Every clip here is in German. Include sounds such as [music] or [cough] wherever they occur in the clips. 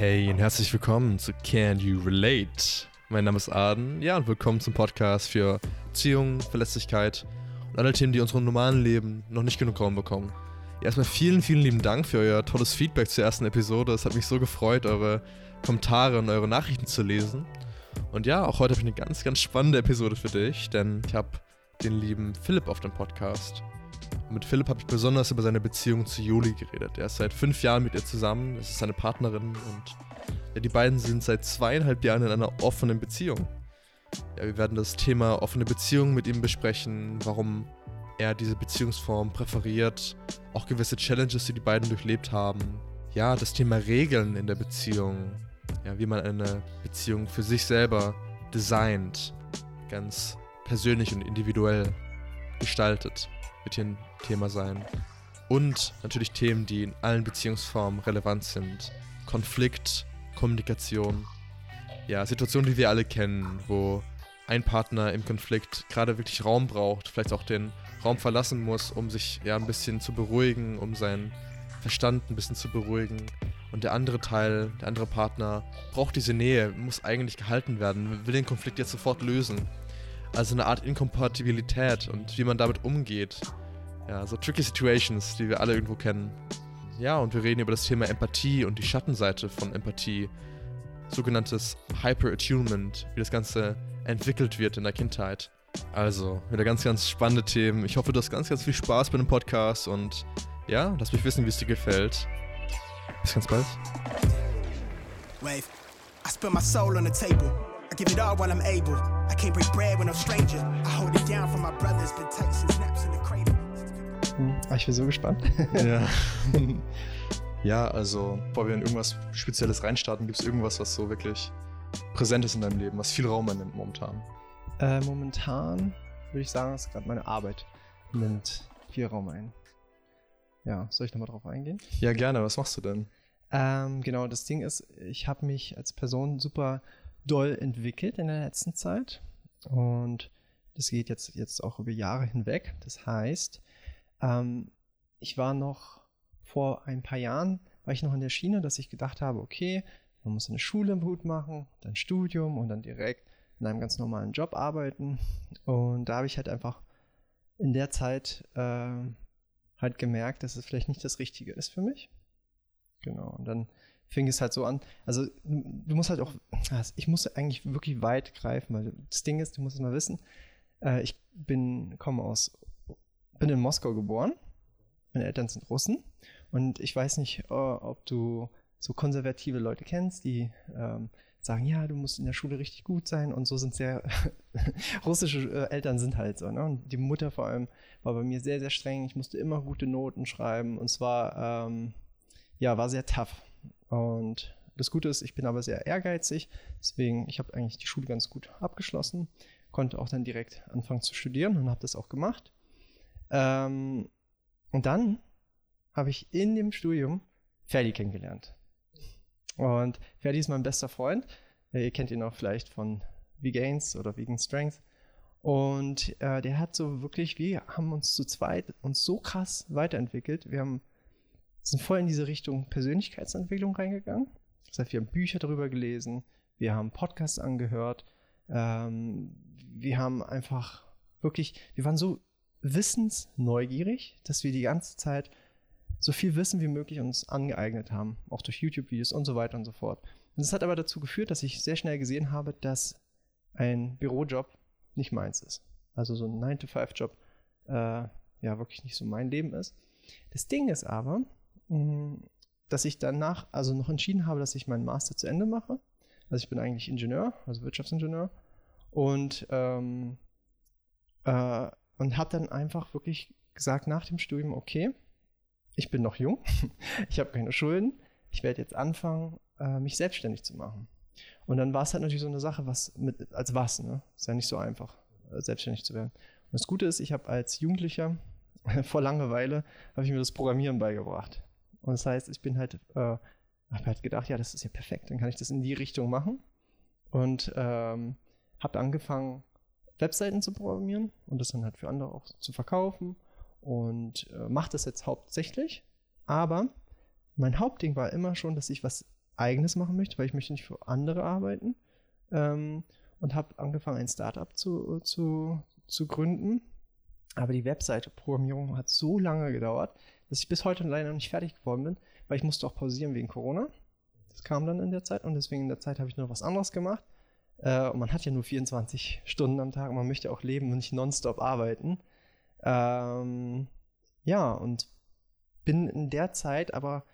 Hey und herzlich willkommen zu Can You Relate? Mein Name ist Aden, ja, und willkommen zum Podcast für Beziehungen, Verlässlichkeit und alle Themen, die unserem normalen Leben noch nicht genug Raum bekommen. Erstmal vielen, vielen lieben Dank für euer tolles Feedback zur ersten Episode. Es hat mich so gefreut, eure Kommentare und eure Nachrichten zu lesen. Und ja, auch heute habe ich eine ganz, ganz spannende Episode für dich, denn ich habe den lieben Philipp auf dem Podcast. Mit Philipp habe ich besonders über seine Beziehung zu Juli geredet. Er ist seit fünf Jahren mit ihr zusammen, es ist seine Partnerin und ja, die beiden sind seit zweieinhalb Jahren in einer offenen Beziehung. Ja, wir werden das Thema offene Beziehung mit ihm besprechen, warum er diese Beziehungsform präferiert, auch gewisse Challenges, die die beiden durchlebt haben. Ja, das Thema Regeln in der Beziehung, ja, wie man eine Beziehung für sich selber designt, ganz persönlich und individuell gestaltet, wird hier ein Thema sein. Und natürlich Themen, die in allen Beziehungsformen relevant sind. Konflikt, Kommunikation. Ja, Situationen, die wir alle kennen, wo ein Partner im Konflikt gerade wirklich Raum braucht, vielleicht auch den Raum verlassen muss, um sich ja ein bisschen zu beruhigen, um seinen Verstand ein bisschen zu beruhigen. Und der andere Teil, der andere Partner braucht diese Nähe, muss eigentlich gehalten werden, will den Konflikt jetzt sofort lösen. Also eine Art Inkompatibilität und wie man damit umgeht. Ja, so tricky Situations, die wir alle irgendwo kennen. Ja, und wir reden über das Thema Empathie und die Schattenseite von Empathie. Sogenanntes Hyper-Attunement, wie das Ganze entwickelt wird in der Kindheit. Also, wieder ganz, ganz spannende Themen. Ich hoffe, du hast ganz, ganz viel Spaß bei dem Podcast und ja, lass mich wissen, wie es dir gefällt. Bis ganz bald. Wave. I spend my soul on the table. I give it all while I'm able. I can't break bread with no stranger. I hold it down for my brothers. Been tight since snaps in the. Hm, ich bin so gespannt. [laughs] Ja. [laughs] ja, also, bevor wir in irgendwas Spezielles reinstarten, gibt es irgendwas, was so wirklich präsent ist in deinem Leben, was viel Raum einnimmt momentan? Äh, momentan würde ich sagen, dass gerade meine Arbeit nimmt viel Raum ein. Ja, soll ich nochmal drauf eingehen? Ja, gerne. Was machst du denn? Ähm, genau, das Ding ist, ich habe mich als Person super doll entwickelt in der letzten Zeit. Und das geht jetzt, jetzt auch über Jahre hinweg. Das heißt, ähm, ich war noch vor ein paar Jahren, war ich noch in der Schiene, dass ich gedacht habe, okay, man muss eine Schule gut machen, dann Studium und dann direkt in einem ganz normalen Job arbeiten. Und da habe ich halt einfach in der Zeit äh, halt gemerkt, dass es vielleicht nicht das Richtige ist für mich. Genau. Und dann fing es halt so an. Also du musst halt auch, also ich musste eigentlich wirklich weit greifen, weil das Ding ist, du musst es mal wissen. Äh, ich bin, komme aus, bin in Moskau geboren. Meine Eltern sind Russen. Und ich weiß nicht, äh, ob du so konservative Leute kennst, die ähm, sagen, ja, du musst in der Schule richtig gut sein und so sind sehr [laughs] russische äh, Eltern sind halt so. Ne? Und die Mutter vor allem war bei mir sehr, sehr streng. Ich musste immer gute Noten schreiben und zwar, ähm, ja, war sehr tough. Und das Gute ist, ich bin aber sehr ehrgeizig, deswegen, ich habe eigentlich die Schule ganz gut abgeschlossen, konnte auch dann direkt anfangen zu studieren und habe das auch gemacht. Ähm, und dann habe ich in dem Studium Ferdi kennengelernt. Und Ferdi ist mein bester Freund. Ihr kennt ihn auch vielleicht von V-Gains oder Vegan Strength. Und äh, der hat so wirklich, wir haben uns zu zweit uns so krass weiterentwickelt. Wir haben, sind voll in diese Richtung Persönlichkeitsentwicklung reingegangen. Das heißt, wir haben Bücher darüber gelesen, wir haben Podcasts angehört, ähm, wir haben einfach wirklich, wir waren so wissensneugierig, dass wir die ganze Zeit so viel Wissen wie möglich uns angeeignet haben, auch durch YouTube-Videos und so weiter und so fort. Und das hat aber dazu geführt, dass ich sehr schnell gesehen habe, dass ein Bürojob nicht meins ist. Also so ein 9-to-5-Job äh, ja wirklich nicht so mein Leben ist. Das Ding ist aber, dass ich danach also noch entschieden habe, dass ich meinen Master zu Ende mache. Also ich bin eigentlich Ingenieur, also Wirtschaftsingenieur und ähm, äh, und habe dann einfach wirklich gesagt nach dem Studium, okay, ich bin noch jung, [laughs] ich habe keine Schulden, ich werde jetzt anfangen, äh, mich selbstständig zu machen. Und dann war es halt natürlich so eine Sache, was mit, als was, ne? Ist ja nicht so einfach, äh, selbstständig zu werden. Und das Gute ist, ich habe als Jugendlicher [laughs] vor Langeweile habe ich mir das Programmieren beigebracht. Und das heißt, ich bin halt, äh, habe halt gedacht, ja, das ist ja perfekt, dann kann ich das in die Richtung machen. Und ähm, habe angefangen, Webseiten zu programmieren und das dann halt für andere auch zu verkaufen und äh, mache das jetzt hauptsächlich. Aber mein Hauptding war immer schon, dass ich was Eigenes machen möchte, weil ich möchte nicht für andere arbeiten. Ähm, und habe angefangen, ein Startup zu, zu, zu gründen. Aber die Webseite-Programmierung hat so lange gedauert, dass ich bis heute leider noch nicht fertig geworden bin, weil ich musste auch pausieren wegen Corona. Das kam dann in der Zeit und deswegen in der Zeit habe ich nur was anderes gemacht. Äh, und man hat ja nur 24 Stunden am Tag und man möchte auch leben und nicht nonstop arbeiten. Ähm, ja, und bin in der Zeit aber,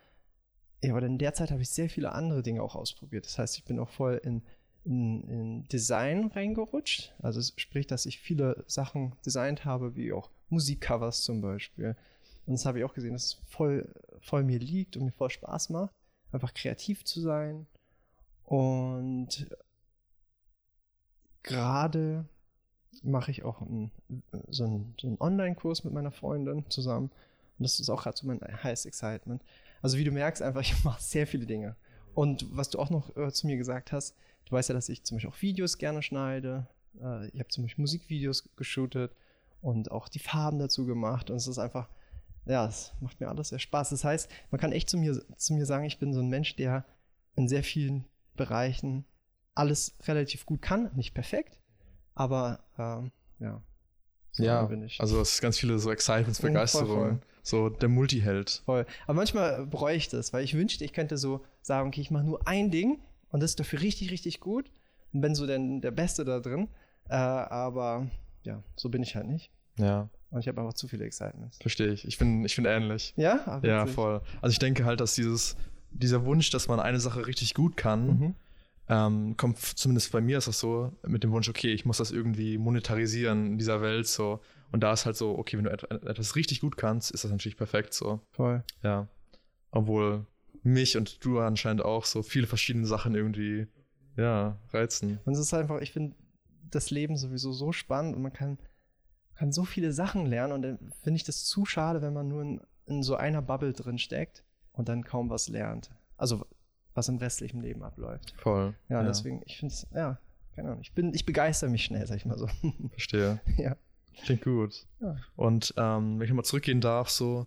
ja, aber in der Zeit habe ich sehr viele andere Dinge auch ausprobiert. Das heißt, ich bin auch voll in, in, in Design reingerutscht. Also sprich, dass ich viele Sachen designt habe, wie auch Musikcovers zum Beispiel. Und das habe ich auch gesehen, dass es voll, voll mir liegt und mir voll Spaß macht, einfach kreativ zu sein. Und gerade mache ich auch ein, so einen, so einen Online-Kurs mit meiner Freundin zusammen. Und das ist auch gerade so mein Highest Excitement. Also wie du merkst, einfach, [laughs] ich mache sehr viele Dinge. Und was du auch noch äh, zu mir gesagt hast, du weißt ja, dass ich zum Beispiel auch Videos gerne schneide. Äh, ich habe zum Beispiel Musikvideos geshootet und auch die Farben dazu gemacht. Und es ist einfach, ja, es macht mir alles sehr Spaß. Das heißt, man kann echt zu mir, zu mir sagen, ich bin so ein Mensch, der in sehr vielen Bereichen alles relativ gut kann. Nicht perfekt, aber ähm, ja. So ja, also es ist ganz viele so Excitements, Begeisterungen. So der Multiheld. Voll. Aber manchmal bereue ich das, weil ich wünschte, ich könnte so sagen, okay, ich mache nur ein Ding und das ist dafür richtig, richtig gut und bin so denn der Beste da drin. Äh, aber ja, so bin ich halt nicht. Ja. Und ich habe einfach zu viele Excitements. Verstehe ich. Ich bin, ich bin ähnlich. Ja? Ach, ja, voll. Also ich denke halt, dass dieses, dieser Wunsch, dass man eine Sache richtig gut kann, mhm. Ähm, kommt zumindest bei mir ist das so, mit dem Wunsch, okay, ich muss das irgendwie monetarisieren in dieser Welt so. Und da ist halt so, okay, wenn du etwas richtig gut kannst, ist das natürlich perfekt so. Voll. Ja. Obwohl mich und du anscheinend auch so viele verschiedene Sachen irgendwie, ja, reizen. Und es ist einfach, ich finde das Leben sowieso so spannend und man kann kann so viele Sachen lernen und dann finde ich das zu schade, wenn man nur in, in, so einer Bubble drin steckt und dann kaum was lernt. Also was im restlichen Leben abläuft. Voll. Ja, ja. deswegen, ich finde es, ja, keine Ahnung. Ich bin, ich begeister mich schnell, sag ich mal so. [laughs] Verstehe. ja. Klingt gut. Ja. Und ähm, wenn ich nochmal zurückgehen darf, so,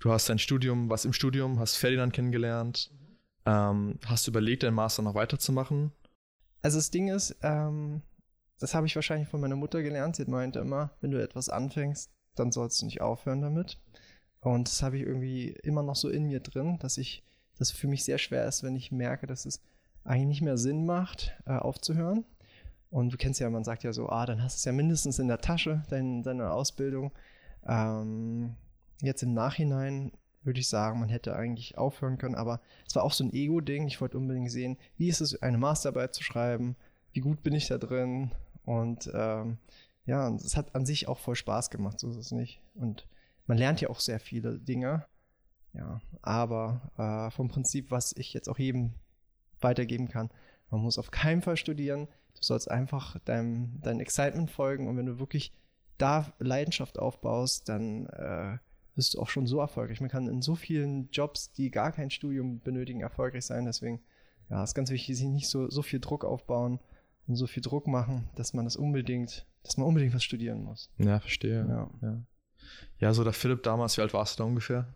du hast dein Studium, was im Studium, hast Ferdinand kennengelernt, ähm, hast du überlegt, deinen Master noch weiterzumachen? Also das Ding ist, ähm, das habe ich wahrscheinlich von meiner Mutter gelernt. Sie meinte immer, wenn du etwas anfängst, dann sollst du nicht aufhören damit. Und das habe ich irgendwie immer noch so in mir drin, dass ich, das für mich sehr schwer ist, wenn ich merke, dass es eigentlich nicht mehr Sinn macht, äh, aufzuhören. Und du kennst ja, man sagt ja so, ah, dann hast du es ja mindestens in der Tasche, dein, deine Ausbildung. Ähm, jetzt im Nachhinein würde ich sagen, man hätte eigentlich aufhören können, aber es war auch so ein Ego-Ding. Ich wollte unbedingt sehen, wie ist es, eine Masterarbeit zu schreiben, wie gut bin ich da drin, und ähm, ja, es hat an sich auch voll Spaß gemacht, so ist es nicht. Und man lernt ja auch sehr viele Dinge. Ja, aber äh, vom Prinzip, was ich jetzt auch jedem weitergeben kann, man muss auf keinen Fall studieren. Du sollst einfach deinem, dein Excitement folgen und wenn du wirklich da Leidenschaft aufbaust, dann äh, bist du auch schon so erfolgreich. Man kann in so vielen Jobs, die gar kein Studium benötigen, erfolgreich sein. Deswegen, ja, ist ganz wichtig, sich nicht so, so viel Druck aufbauen und so viel Druck machen, dass man das unbedingt, dass man unbedingt was studieren muss. Ja, verstehe. Ja, ja. ja so der Philipp damals, wie alt warst du da ungefähr?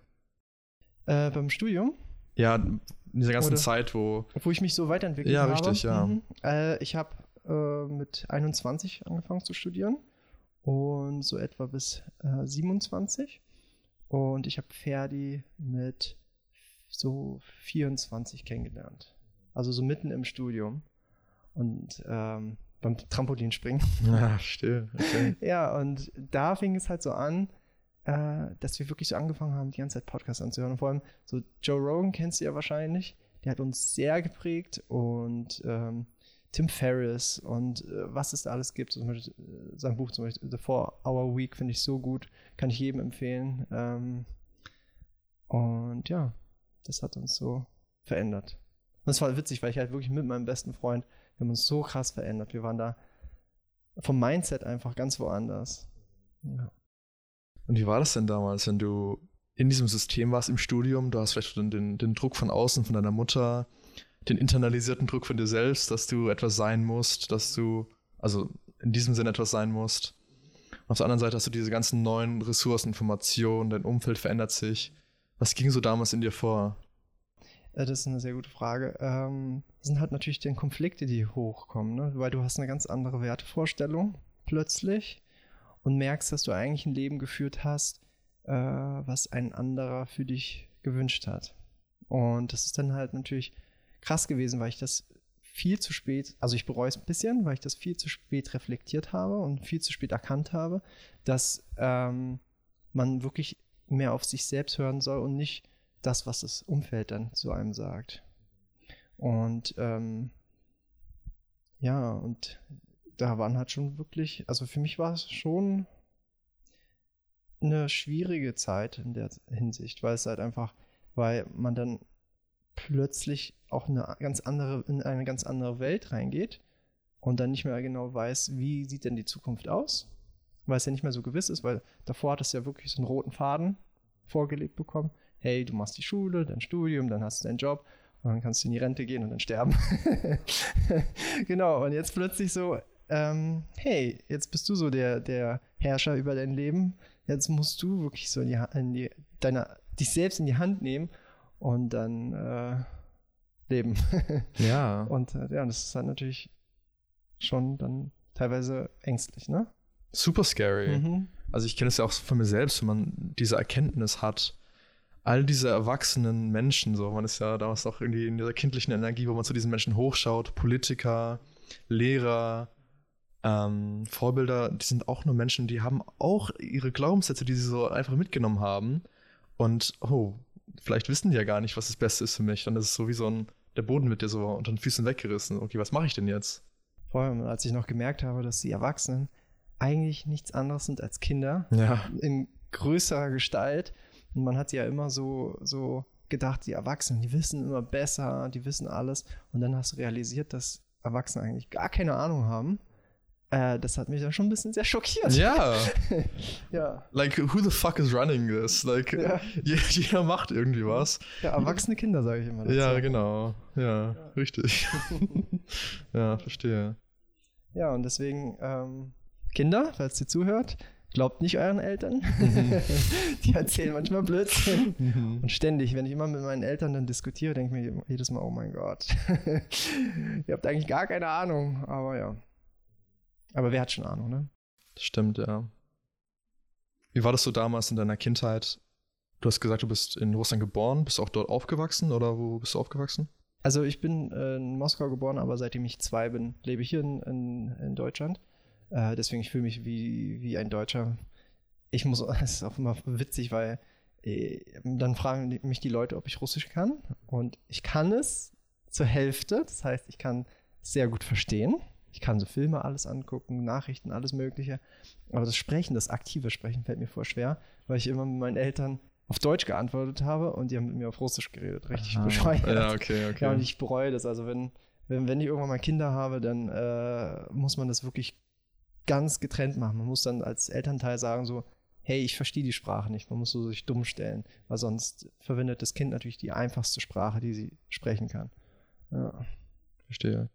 Äh, beim Studium? Ja, in dieser ganzen Oder, Zeit, wo. Wo ich mich so weiterentwickelt ja, habe. Ja, richtig, ja. Mhm. Äh, ich habe äh, mit 21 angefangen zu studieren und so etwa bis 27. Äh, und ich habe Ferdi mit so 24 kennengelernt. Also so mitten im Studium und ähm, beim Trampolinspringen. Ja, still. Okay. [laughs] ja, und da fing es halt so an, äh, dass wir wirklich so angefangen haben, die ganze Zeit Podcasts anzuhören. Und vor allem so Joe Rogan kennst du ja wahrscheinlich. Der hat uns sehr geprägt und ähm, Tim Ferriss und äh, was es da alles gibt. Zum Beispiel, äh, sein Buch zum Beispiel The Four Hour Week finde ich so gut. Kann ich jedem empfehlen. Ähm, und ja, das hat uns so verändert. Und es war witzig, weil ich halt wirklich mit meinem besten Freund wir haben uns so krass verändert. Wir waren da vom Mindset einfach ganz woanders. Ja. Und wie war das denn damals, wenn du in diesem System warst im Studium? Du hast vielleicht den, den, den Druck von außen, von deiner Mutter, den internalisierten Druck von dir selbst, dass du etwas sein musst, dass du, also in diesem Sinne etwas sein musst. Und auf der anderen Seite hast du diese ganzen neuen Ressourcen, Informationen, dein Umfeld verändert sich. Was ging so damals in dir vor? Äh, das ist eine sehr gute Frage. Ähm, das sind halt natürlich die Konflikte, die hochkommen, ne? weil du hast eine ganz andere Wertevorstellung plötzlich und merkst, dass du eigentlich ein Leben geführt hast, äh, was ein anderer für dich gewünscht hat. Und das ist dann halt natürlich krass gewesen, weil ich das viel zu spät, also ich bereue es ein bisschen, weil ich das viel zu spät reflektiert habe und viel zu spät erkannt habe, dass ähm, man wirklich mehr auf sich selbst hören soll und nicht das, was das Umfeld dann zu einem sagt. Und ähm, ja, und da waren halt schon wirklich, also für mich war es schon eine schwierige Zeit in der Hinsicht, weil es halt einfach, weil man dann plötzlich auch eine ganz andere, in eine ganz andere Welt reingeht und dann nicht mehr genau weiß, wie sieht denn die Zukunft aus, weil es ja nicht mehr so gewiss ist, weil davor hat es ja wirklich so einen roten Faden vorgelegt bekommen. Hey, du machst die Schule, dein Studium, dann hast du deinen Job und dann kannst du in die Rente gehen und dann sterben. [laughs] genau, und jetzt plötzlich so, ähm, hey, jetzt bist du so der, der Herrscher über dein Leben. Jetzt musst du wirklich so in die, in die, deine, dich selbst in die Hand nehmen und dann äh, leben. [laughs] ja. Und äh, ja, das ist halt natürlich schon dann teilweise ängstlich, ne? Super scary. Mhm. Also ich kenne es ja auch von mir selbst, wenn man diese Erkenntnis hat, all diese erwachsenen Menschen, so, man ist ja damals auch irgendwie in dieser kindlichen Energie, wo man zu diesen Menschen hochschaut, Politiker, Lehrer, ähm, Vorbilder, die sind auch nur Menschen, die haben auch ihre Glaubenssätze, die sie so einfach mitgenommen haben. Und, oh, vielleicht wissen die ja gar nicht, was das Beste ist für mich. Dann ist es so wie so ein, der Boden wird dir so unter den Füßen weggerissen. Okay, was mache ich denn jetzt? Vor allem, als ich noch gemerkt habe, dass die Erwachsenen eigentlich nichts anderes sind als Kinder. Ja. In größerer Gestalt. Und man hat ja immer so, so gedacht, die Erwachsenen, die wissen immer besser, die wissen alles. Und dann hast du realisiert, dass Erwachsene eigentlich gar keine Ahnung haben äh, das hat mich dann schon ein bisschen sehr schockiert. Ja. [laughs] ja. Like, who the fuck is running this? Like, Ja. [laughs] jeder macht irgendwie was. Ja, erwachsene Kinder, sage ich immer. dazu. Ja, genau. Ja, richtig. [laughs] ja, verstehe. Ja, und deswegen, ähm, Kinder, falls ihr zuhört, glaubt nicht euren Eltern. Die erzählen manchmal Blödsinn. Und ständig, wenn ich immer mit meinen Eltern dann diskutiere, denke ich mir jedes Mal, oh mein Gott, ihr habt eigentlich gar keine Ahnung. Aber ja. Aber wer hat schon Ahnung, ne? Das stimmt, ja. Wie war das so damals in deiner Kindheit? Du hast gesagt, du bist in Russland geboren, bist auch dort aufgewachsen oder wo bist du aufgewachsen? Also ich bin äh, in Moskau geboren, aber seitdem ich zwei bin, lebe ich hier in, in, in Deutschland. Äh, deswegen ich fühle mich wie, wie ein Deutscher. Ich muss, [laughs] es ist auch immer witzig, weil äh, dann fragen mich die Leute, ob ich Russisch kann. Und ich kann es zur Hälfte. Das heißt, ich kann sehr gut verstehen. Ich kann so Filme alles angucken, Nachrichten, alles Mögliche. Aber das Sprechen, das aktive Sprechen fällt mir voll schwer, weil ich immer mit meinen Eltern auf Deutsch geantwortet habe und die haben mit mir auf Russisch geredet. Richtig Aha. bescheuert. Ja, okay, okay. Ja, und ich bereue das. Also wenn, wenn, wenn ich irgendwann mal Kinder habe, dann äh, muss man das wirklich ganz getrennt machen. Man muss dann als Elternteil sagen so, hey, ich verstehe die Sprache nicht. Man muss so sich dumm stellen, weil sonst verwendet das Kind natürlich die einfachste Sprache, die sie sprechen kann. Ja. Verstehe.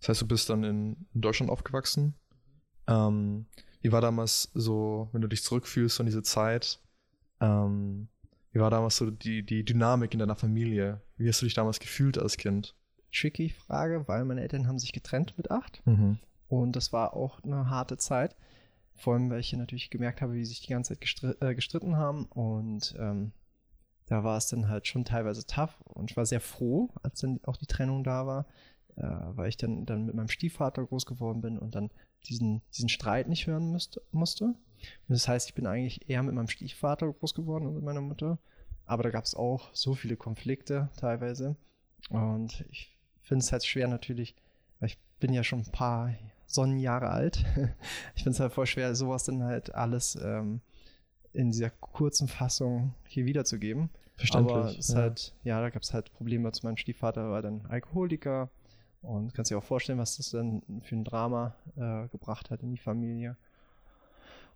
Das heißt, du bist dann in Deutschland aufgewachsen. Ähm, wie war damals so, wenn du dich zurückfühlst an diese Zeit? Ähm, wie war damals so die, die Dynamik in deiner Familie? Wie hast du dich damals gefühlt als Kind? Tricky Frage, weil meine Eltern haben sich getrennt mit acht. Mhm. Und das war auch eine harte Zeit. Vor allem, weil ich natürlich gemerkt habe, wie sie sich die ganze Zeit gestr äh, gestritten haben. Und ähm, da war es dann halt schon teilweise tough. Und ich war sehr froh, als dann auch die Trennung da war, äh, weil ich dann, dann mit meinem Stiefvater groß geworden bin und dann diesen, diesen Streit nicht hören müsste, musste. Und das heißt, ich bin eigentlich eher mit meinem Stiefvater groß geworden und mit meiner Mutter. Aber da gab es auch so viele Konflikte teilweise. Und ich finde es halt schwer natürlich, weil ich bin ja schon ein paar Sonnenjahre alt. [laughs] Ich finde es halt voll schwer, sowas dann halt alles ähm, in dieser kurzen Fassung hier wiederzugeben. Verständlich. Aber es ja. halt, ja, da gab es halt Probleme zu meinem Stiefvater, war dann Alkoholiker und kannst dir auch vorstellen, was das dann für ein Drama äh, gebracht hat in die Familie.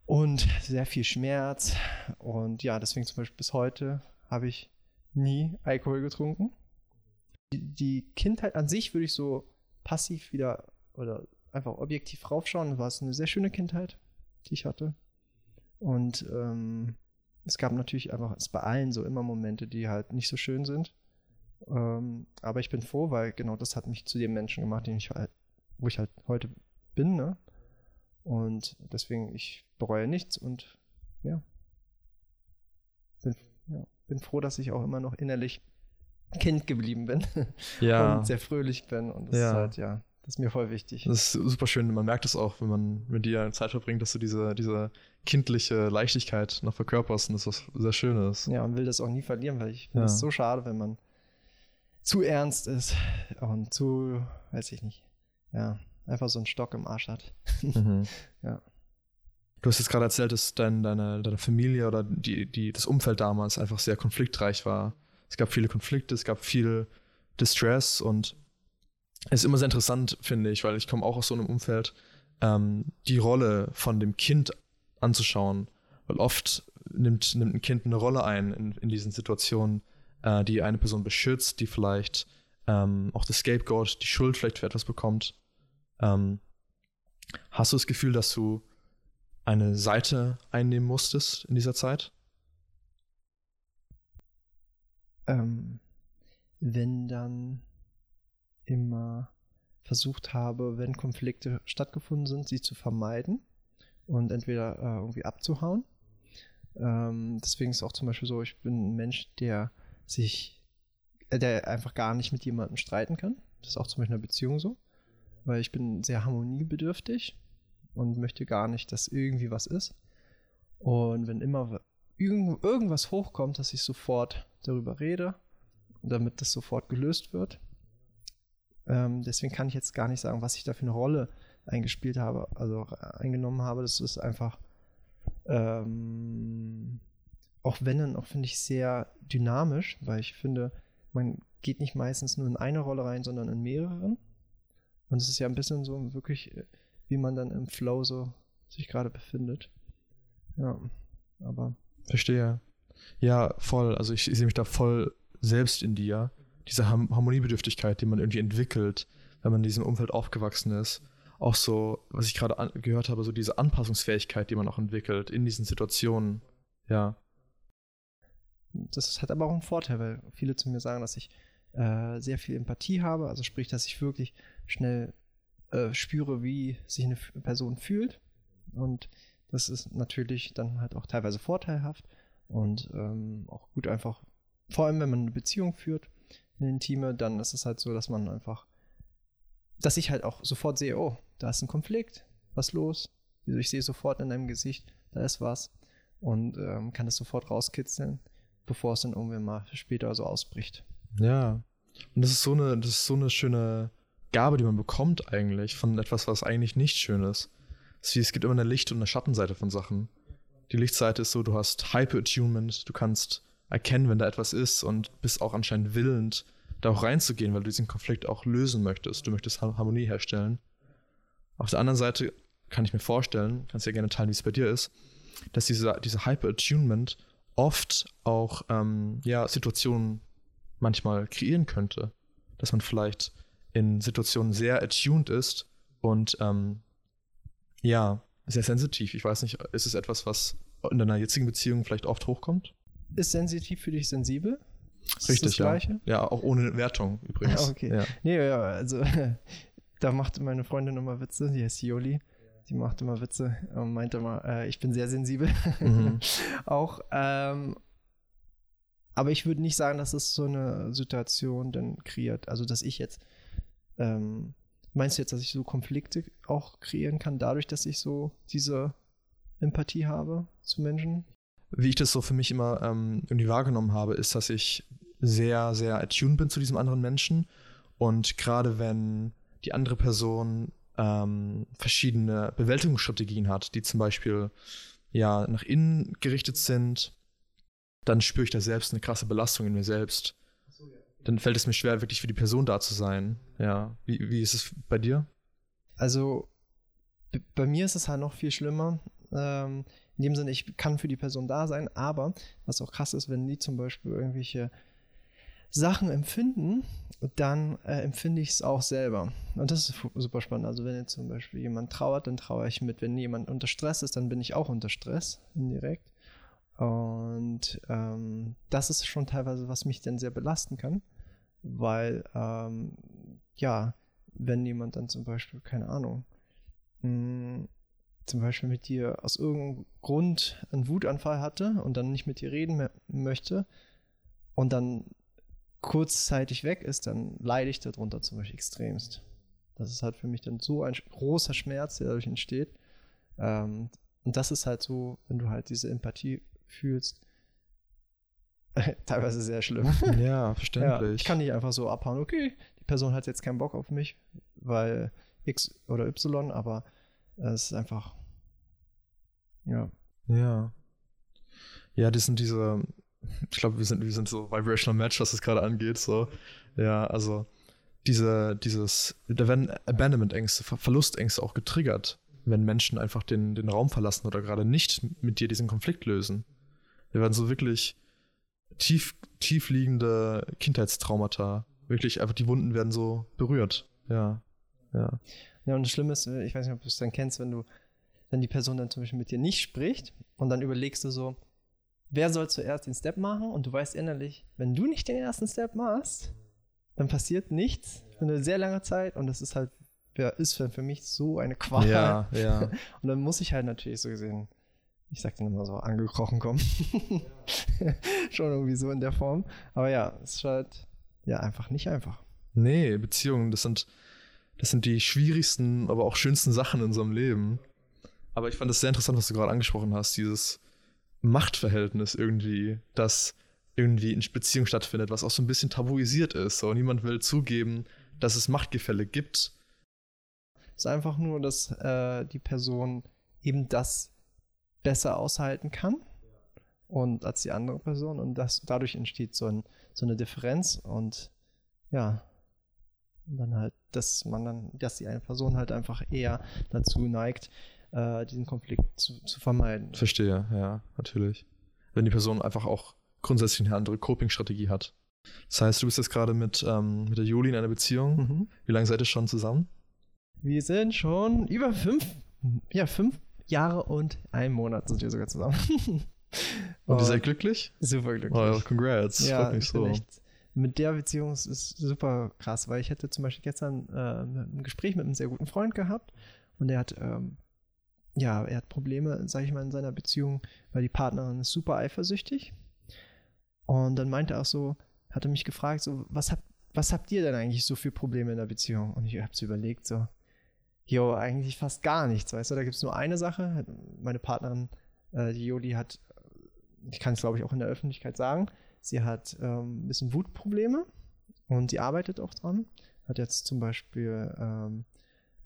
Und sehr viel Schmerz. Und ja, deswegen zum Beispiel bis heute habe ich nie Alkohol getrunken. Die, die Kindheit an sich würde ich so passiv wieder oder einfach objektiv raufschauen. War es eine sehr schöne Kindheit, die ich hatte. Und ähm, es gab natürlich einfach es bei allen so immer Momente, die halt nicht so schön sind. Ähm, aber ich bin froh, weil genau das hat mich zu dem Menschen gemacht, den ich halt, wo ich halt heute bin, ne? Und deswegen, ich bereue nichts und ja. Bin, ja, bin froh, dass ich auch immer noch innerlich Kind geblieben bin. [laughs] Ja. Und sehr fröhlich bin. Und das Ja. ist halt, ja, das ist mir voll wichtig. Das ist super schön. Man merkt es auch, wenn man mit dir Zeit verbringt, dass du diese, diese kindliche Leichtigkeit noch verkörperst und das was sehr Schönes. Ja, und will das auch nie verlieren, weil ich finde Ja. es so schade, wenn man zu ernst ist und zu, weiß ich nicht, ja, einfach so einen Stock im Arsch hat. [laughs] Mhm. Ja. Du hast jetzt gerade erzählt, dass dein, deine, deine Familie oder die, die, das Umfeld damals einfach sehr konfliktreich war. Es gab viele Konflikte, es gab viel Distress und es ist immer sehr interessant, finde ich, weil ich komme auch aus so einem Umfeld, ähm, die Rolle von dem Kind anzuschauen. Weil oft nimmt, nimmt ein Kind eine Rolle ein in, in diesen Situationen, äh, die eine Person beschützt, die vielleicht ähm, auch das Scapegoat, die Schuld vielleicht für etwas bekommt. Ähm, hast du das Gefühl, dass du eine Seite einnehmen musstest in dieser Zeit? ähm, wenn dann immer versucht habe, wenn Konflikte stattgefunden sind, sie zu vermeiden und entweder äh, irgendwie abzuhauen. Ähm, deswegen ist auch zum Beispiel so, ich bin ein Mensch, der sich, äh, der einfach gar nicht mit jemandem streiten kann. Das ist auch zum Beispiel in einer Beziehung so, weil ich bin sehr harmoniebedürftig und möchte gar nicht, dass irgendwie was ist. Und wenn immer irgend, irgendwas hochkommt, dass ich sofort darüber rede, damit das sofort gelöst wird. Ähm, deswegen kann ich jetzt gar nicht sagen, was ich da für eine Rolle eingespielt habe, also eingenommen habe. Das ist einfach, ähm, auch wenn dann auch finde ich sehr dynamisch, weil ich finde, man geht nicht meistens nur in eine Rolle rein, sondern in mehreren. Und es ist ja ein bisschen so wirklich, äh, wie man dann im Flow so sich gerade befindet. Ja, aber Verstehe. Ja, voll. Also ich, ich sehe mich da voll selbst in dir. Diese Harmoniebedürftigkeit, die man irgendwie entwickelt, wenn man in diesem Umfeld aufgewachsen ist. Auch so, was ich gerade gehört habe, so diese Anpassungsfähigkeit, die man auch entwickelt in diesen Situationen. Ja. Das hat aber auch einen Vorteil, weil viele zu mir sagen, dass ich äh, sehr viel Empathie habe, also sprich, dass ich wirklich schnell äh, spüre, wie sich eine Person fühlt. Und das ist natürlich dann halt auch teilweise vorteilhaft und ähm, auch gut einfach, vor allem wenn man eine Beziehung führt, eine intime, dann ist es halt so, dass man einfach, dass ich halt auch sofort sehe, oh, da ist ein Konflikt, was los? Also ich sehe sofort in deinem Gesicht, da ist was und ähm, kann das sofort rauskitzeln, bevor es dann irgendwann mal später so ausbricht. Ja. Und das ist so eine, das ist so eine schöne Gabe, die man bekommt eigentlich von etwas, was eigentlich nicht schön ist. Es gibt immer eine Licht- und eine Schattenseite von Sachen. Die Lichtseite ist so, du hast Hyper-Attunement, du kannst erkennen, wenn da etwas ist und bist auch anscheinend willend, da auch reinzugehen, weil du diesen Konflikt auch lösen möchtest. Du möchtest Har- Harmonie herstellen. Auf der anderen Seite kann ich mir vorstellen, kannst ja gerne teilen, wie es bei dir ist, dass diese, diese Hyper-Attunement oft auch ähm, ja, Situationen manchmal kreieren könnte. Dass man vielleicht in Situationen sehr attuned ist und ähm, ja, sehr sensitiv. Ich weiß nicht, ist es etwas, was in deiner jetzigen Beziehung vielleicht oft hochkommt? Ist sensitiv für dich sensibel? Ist Richtig, das ja. Gleiche? Ja, auch ohne Wertung übrigens. Ah, okay. Ja. Nee, ja, also [laughs] da machte meine Freundin immer Witze, die heißt Joli. Die macht immer Witze und meinte immer, äh, ich bin sehr sensibel. Mhm. [laughs] Auch, ähm, aber ich würde nicht sagen, dass es so eine Situation dann kreiert. Also, dass ich jetzt, ähm, meinst du jetzt, dass ich so Konflikte auch kreieren kann, dadurch, dass ich so diese Empathie habe zu Menschen? Wie ich das so für mich immer ähm, irgendwie wahrgenommen habe, ist, dass ich sehr, sehr attuned bin zu diesem anderen Menschen. Und gerade wenn die andere Person ähm, verschiedene Bewältigungsstrategien hat, die zum Beispiel ja nach innen gerichtet sind, dann spüre ich da selbst eine krasse Belastung in mir selbst. Dann fällt es mir schwer, wirklich für die Person da zu sein. Ja. Wie, wie ist es bei dir? Also, bei mir ist es halt noch viel schlimmer. Ähm, in dem Sinne, ich kann für die Person da sein, aber was auch krass ist, wenn die zum Beispiel irgendwelche Sachen empfinden, dann äh, empfinde ich es auch selber. Und das ist super spannend. Also, wenn jetzt zum Beispiel jemand trauert, dann trauere ich mit. Wenn jemand unter Stress ist, dann bin ich auch unter Stress, indirekt. Und ähm, das ist schon teilweise, was mich dann sehr belasten kann. weil, ähm, ja, wenn jemand dann zum Beispiel, keine Ahnung, mh, zum Beispiel mit dir aus irgendeinem Grund einen Wutanfall hatte und dann nicht mit dir reden möchte und dann kurzzeitig weg ist, dann leide ich darunter zum Beispiel extremst. Das ist halt für mich dann so ein großer Schmerz, der dadurch entsteht. Ähm, und das ist halt so, wenn du halt diese Empathie fühlst, [laughs] teilweise sehr schlimm. Ja, [laughs] verständlich. Ja, ich kann nicht einfach so abhauen, okay, die Person hat jetzt keinen Bock auf mich, weil X oder Y, aber es ist einfach, ja. Ja. Ja, das sind diese, ich glaube, wir sind, wir sind so Vibrational Match, was das gerade angeht, so. Ja, also diese, dieses, da werden Abandonment-Ängste, Verlustängste auch getriggert, wenn Menschen einfach den, den Raum verlassen oder gerade nicht mit dir diesen Konflikt lösen. Wir werden so wirklich tief, tiefliegende Kindheitstraumata. Wirklich einfach die Wunden werden so berührt. Ja. Ja. Ja, und das Schlimme ist, ich weiß nicht, ob du es dann kennst, wenn du, wenn die Person dann zum Beispiel mit dir nicht spricht und dann überlegst du so, wer soll zuerst den Step machen? Und du weißt innerlich, wenn du nicht den ersten Step machst, dann passiert nichts für eine sehr lange Zeit und das ist halt, ja, ist für, für mich so eine Qual. Ja, ja. [laughs] Und dann muss ich halt natürlich so gesehen, ich sag dann immer so, angekrochen kommen. [laughs] Schon irgendwie so in der Form. Aber ja, es ist halt, ja, einfach nicht einfach. Nee, Beziehungen, das sind, das sind die schwierigsten, aber auch schönsten Sachen in unserem Leben. Aber ich fand es sehr interessant, was du gerade angesprochen hast, dieses Machtverhältnis irgendwie, das irgendwie in Beziehung stattfindet, was auch so ein bisschen tabuisiert ist. So, niemand will zugeben, dass es Machtgefälle gibt. Es ist einfach nur, dass äh, die Person eben das besser aushalten kann und als die andere Person und das dadurch entsteht so, ein, so eine Differenz und ja, und dann halt, dass man dann, dass die eine Person halt einfach eher dazu neigt, äh, diesen Konflikt zu, zu vermeiden. Verstehe, ja, natürlich. Wenn die Person einfach auch grundsätzlich eine andere Coping-Strategie hat. Das heißt, du bist jetzt gerade mit, ähm, mit der Juli in einer Beziehung. Mhm. Wie lange seid ihr schon zusammen? Wir sind schon über fünf, ja, fünf Jahre und einen Monat sind wir sogar zusammen. [laughs] und ihr seid glücklich? Super glücklich. Oh, congrats. Ja, Freut mich so. Echt, mit der Beziehung ist es super krass, weil ich hatte zum Beispiel gestern äh, ein Gespräch mit einem sehr guten Freund gehabt und der hat ähm, ja, er hat Probleme, sage ich mal, in seiner Beziehung, weil die Partnerin ist super eifersüchtig und dann meinte er auch so, hatte mich gefragt, so, was habt, was habt ihr denn eigentlich so für Probleme in der Beziehung? Und ich habe so überlegt, so, jo, eigentlich fast gar nichts, weißt du, da gibt es nur eine Sache. Meine Partnerin, äh, die Joli, hat, ich kann es glaube ich auch in der Öffentlichkeit sagen, sie hat ähm, ein bisschen Wutprobleme und sie arbeitet auch dran. Hat jetzt zum Beispiel ähm,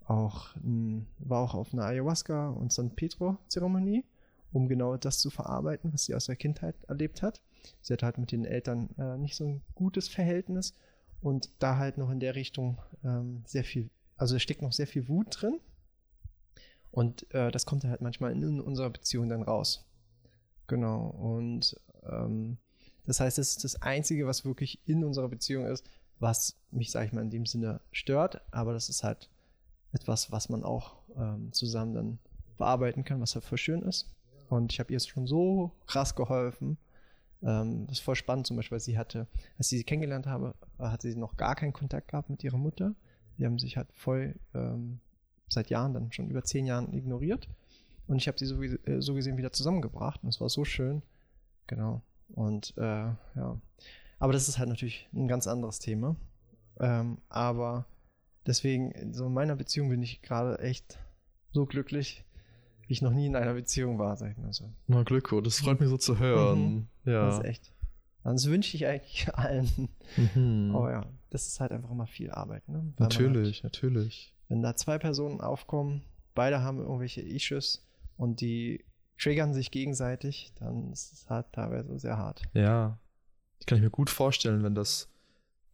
auch, ein, war auch auf einer Ayahuasca- und San Pedro-Zeremonie, um genau das zu verarbeiten, was sie aus der Kindheit erlebt hat. Sie hat halt mit den Eltern äh, nicht so ein gutes Verhältnis und da halt noch in der Richtung ähm, sehr viel, also es steckt noch sehr viel Wut drin. Und äh, das kommt halt manchmal in unserer Beziehung dann raus. Genau. Und ähm, das heißt, es ist das Einzige, was wirklich in unserer Beziehung ist, was mich, sag ich mal, in dem Sinne stört. Aber das ist halt etwas, was man auch ähm, zusammen dann bearbeiten kann, was voll schön ist. Und ich habe ihr schon so krass geholfen. Ähm, das ist voll spannend, zum Beispiel, weil sie hatte, als ich sie kennengelernt habe, hatte sie noch gar keinen Kontakt gehabt mit ihrer Mutter. Die haben sich halt voll ähm, seit Jahren, dann schon über zehn Jahren ignoriert. Und ich habe sie so, äh, so, gesehen wieder zusammengebracht und es war so schön. Genau. Und äh, ja. Aber das ist halt natürlich ein ganz anderes Thema. Ähm, aber deswegen, so in meiner Beziehung bin ich gerade echt so glücklich, wie ich noch nie in einer Beziehung war, sag ich mal so. Na, Glückwunsch, das freut mich so zu hören. Mhm. Ja. Das ist echt. Das wünsche ich eigentlich [laughs] allen. Mhm. Aber ja, das ist halt einfach immer viel Arbeit. Ne? Natürlich, halt, natürlich. Wenn da zwei Personen aufkommen, beide haben irgendwelche Issues und die triggern sich gegenseitig, dann ist es halt teilweise sehr hart. Ja, das kann ich mir gut vorstellen, wenn das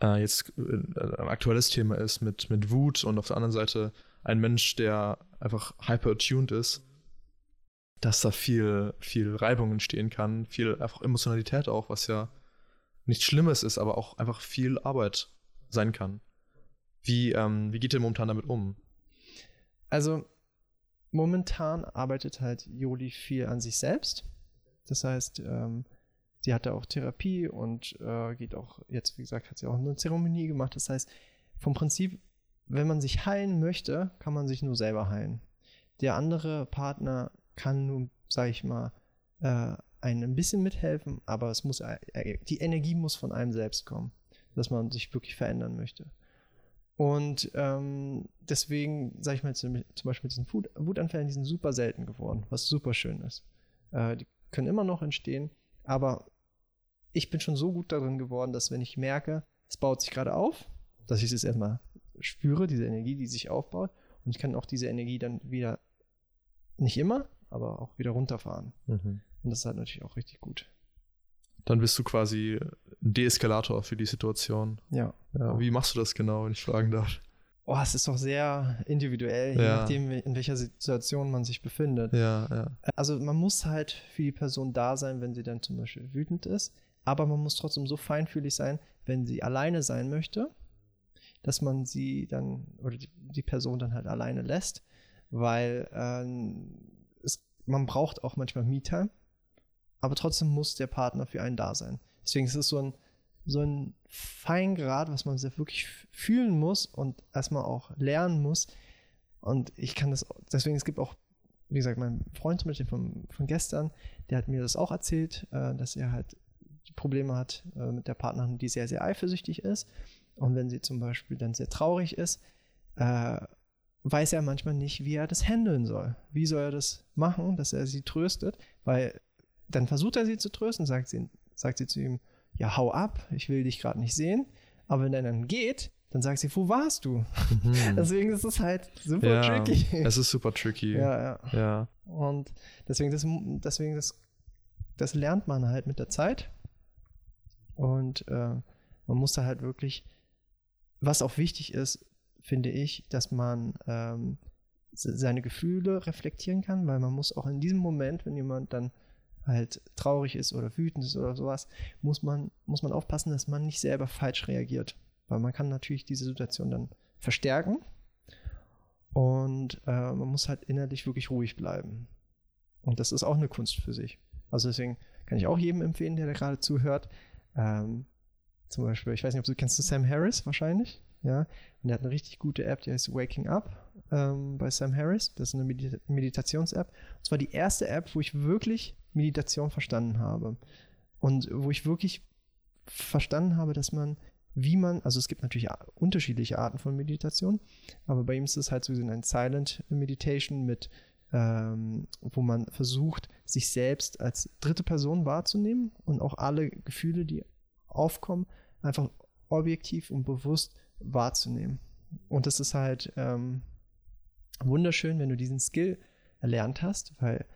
äh, jetzt äh, aktuelles Thema ist mit, mit Wut und auf der anderen Seite ein Mensch, der einfach hyper-attuned ist, dass da viel, viel Reibung entstehen kann, viel einfach Emotionalität auch, was ja nichts Schlimmes ist, aber auch einfach viel Arbeit sein kann. Wie, ähm, wie geht ihr momentan damit um? Also, momentan arbeitet halt Joli viel an sich selbst. Das heißt, ähm, sie hatte auch Therapie und äh, geht auch, jetzt wie gesagt, hat sie auch eine Zeremonie gemacht. Das heißt, vom Prinzip, wenn man sich heilen möchte, kann man sich nur selber heilen. Der andere Partner kann nun, sag ich mal, äh, einen ein bisschen mithelfen, aber es muss, äh, die Energie muss von einem selbst kommen, dass man sich wirklich verändern möchte. Und ähm, deswegen, sage ich mal, zum, zum Beispiel mit diesen Wut, Wutanfällen, die sind super selten geworden, was super schön ist. Äh, die können immer noch entstehen, aber ich bin schon so gut darin geworden, dass wenn ich merke, es baut sich gerade auf, dass ich es erstmal spüre, diese Energie, die sich aufbaut, und ich kann auch diese Energie dann wieder, nicht immer, aber auch wieder runterfahren. Mhm. Und das ist halt natürlich auch richtig gut. Dann bist du quasi Deeskalator für die Situation. Ja. ja. Wie machst du das genau, wenn ich fragen darf? Oh, es ist doch sehr individuell, je ja. nachdem, in welcher Situation man sich befindet. Ja, ja. Also man muss halt für die Person da sein, wenn sie dann zum Beispiel wütend ist, aber man muss trotzdem so feinfühlig sein, wenn sie alleine sein möchte, dass man sie dann oder die, die Person dann halt alleine lässt, weil äh, es, man braucht auch manchmal Me-Time aber trotzdem muss der Partner für einen da sein. Deswegen ist es so ein, so ein Feingrad, was man wirklich fühlen muss und erstmal auch lernen muss. Und ich kann das, deswegen, es gibt auch, wie gesagt, mein Freund zum Beispiel von, von gestern, der hat mir das auch erzählt, äh, dass er halt Probleme hat äh, mit der Partnerin, die sehr, sehr eifersüchtig ist. Und wenn sie zum Beispiel dann sehr traurig ist, äh, weiß er manchmal nicht, wie er das handeln soll. Wie soll er das machen, dass er sie tröstet? Weil dann versucht er sie zu trösten, sagt sie, sagt sie zu ihm, ja, hau ab, ich will dich gerade nicht sehen. Aber wenn er dann geht, dann sagt sie, wo warst du? Mhm. [laughs] deswegen ist es halt super ja, tricky. Es ist super tricky. Ja, ja. ja. Und deswegen, das, deswegen das, das lernt man halt mit der Zeit. Und äh, man muss da halt wirklich, was auch wichtig ist, finde ich, dass man ähm, seine Gefühle reflektieren kann, weil man muss auch in diesem Moment, wenn jemand dann halt traurig ist oder wütend ist oder sowas, muss man, muss man aufpassen, dass man nicht selber falsch reagiert. Weil man kann natürlich diese Situation dann verstärken und äh, man muss halt innerlich wirklich ruhig bleiben. Und das ist auch eine Kunst für sich. Also deswegen kann ich auch jedem empfehlen, der da gerade zuhört. Ähm, zum Beispiel, ich weiß nicht, ob du kennst du Sam Harris wahrscheinlich. Ja, und der hat eine richtig gute App, die heißt Waking Up ähm, bei Sam Harris. Das ist eine Medita Meditations-App. Und zwar die erste App, wo ich wirklich Meditation verstanden habe. Und wo ich wirklich verstanden habe, dass man, wie man, also es gibt natürlich unterschiedliche Arten von Meditation, aber bei ihm ist es halt so ein Silent Meditation mit, ähm, wo man versucht, sich selbst als dritte Person wahrzunehmen und auch alle Gefühle, die aufkommen, einfach objektiv und bewusst wahrzunehmen. Und das ist halt ähm, wunderschön, wenn du diesen Skill erlernt hast, weil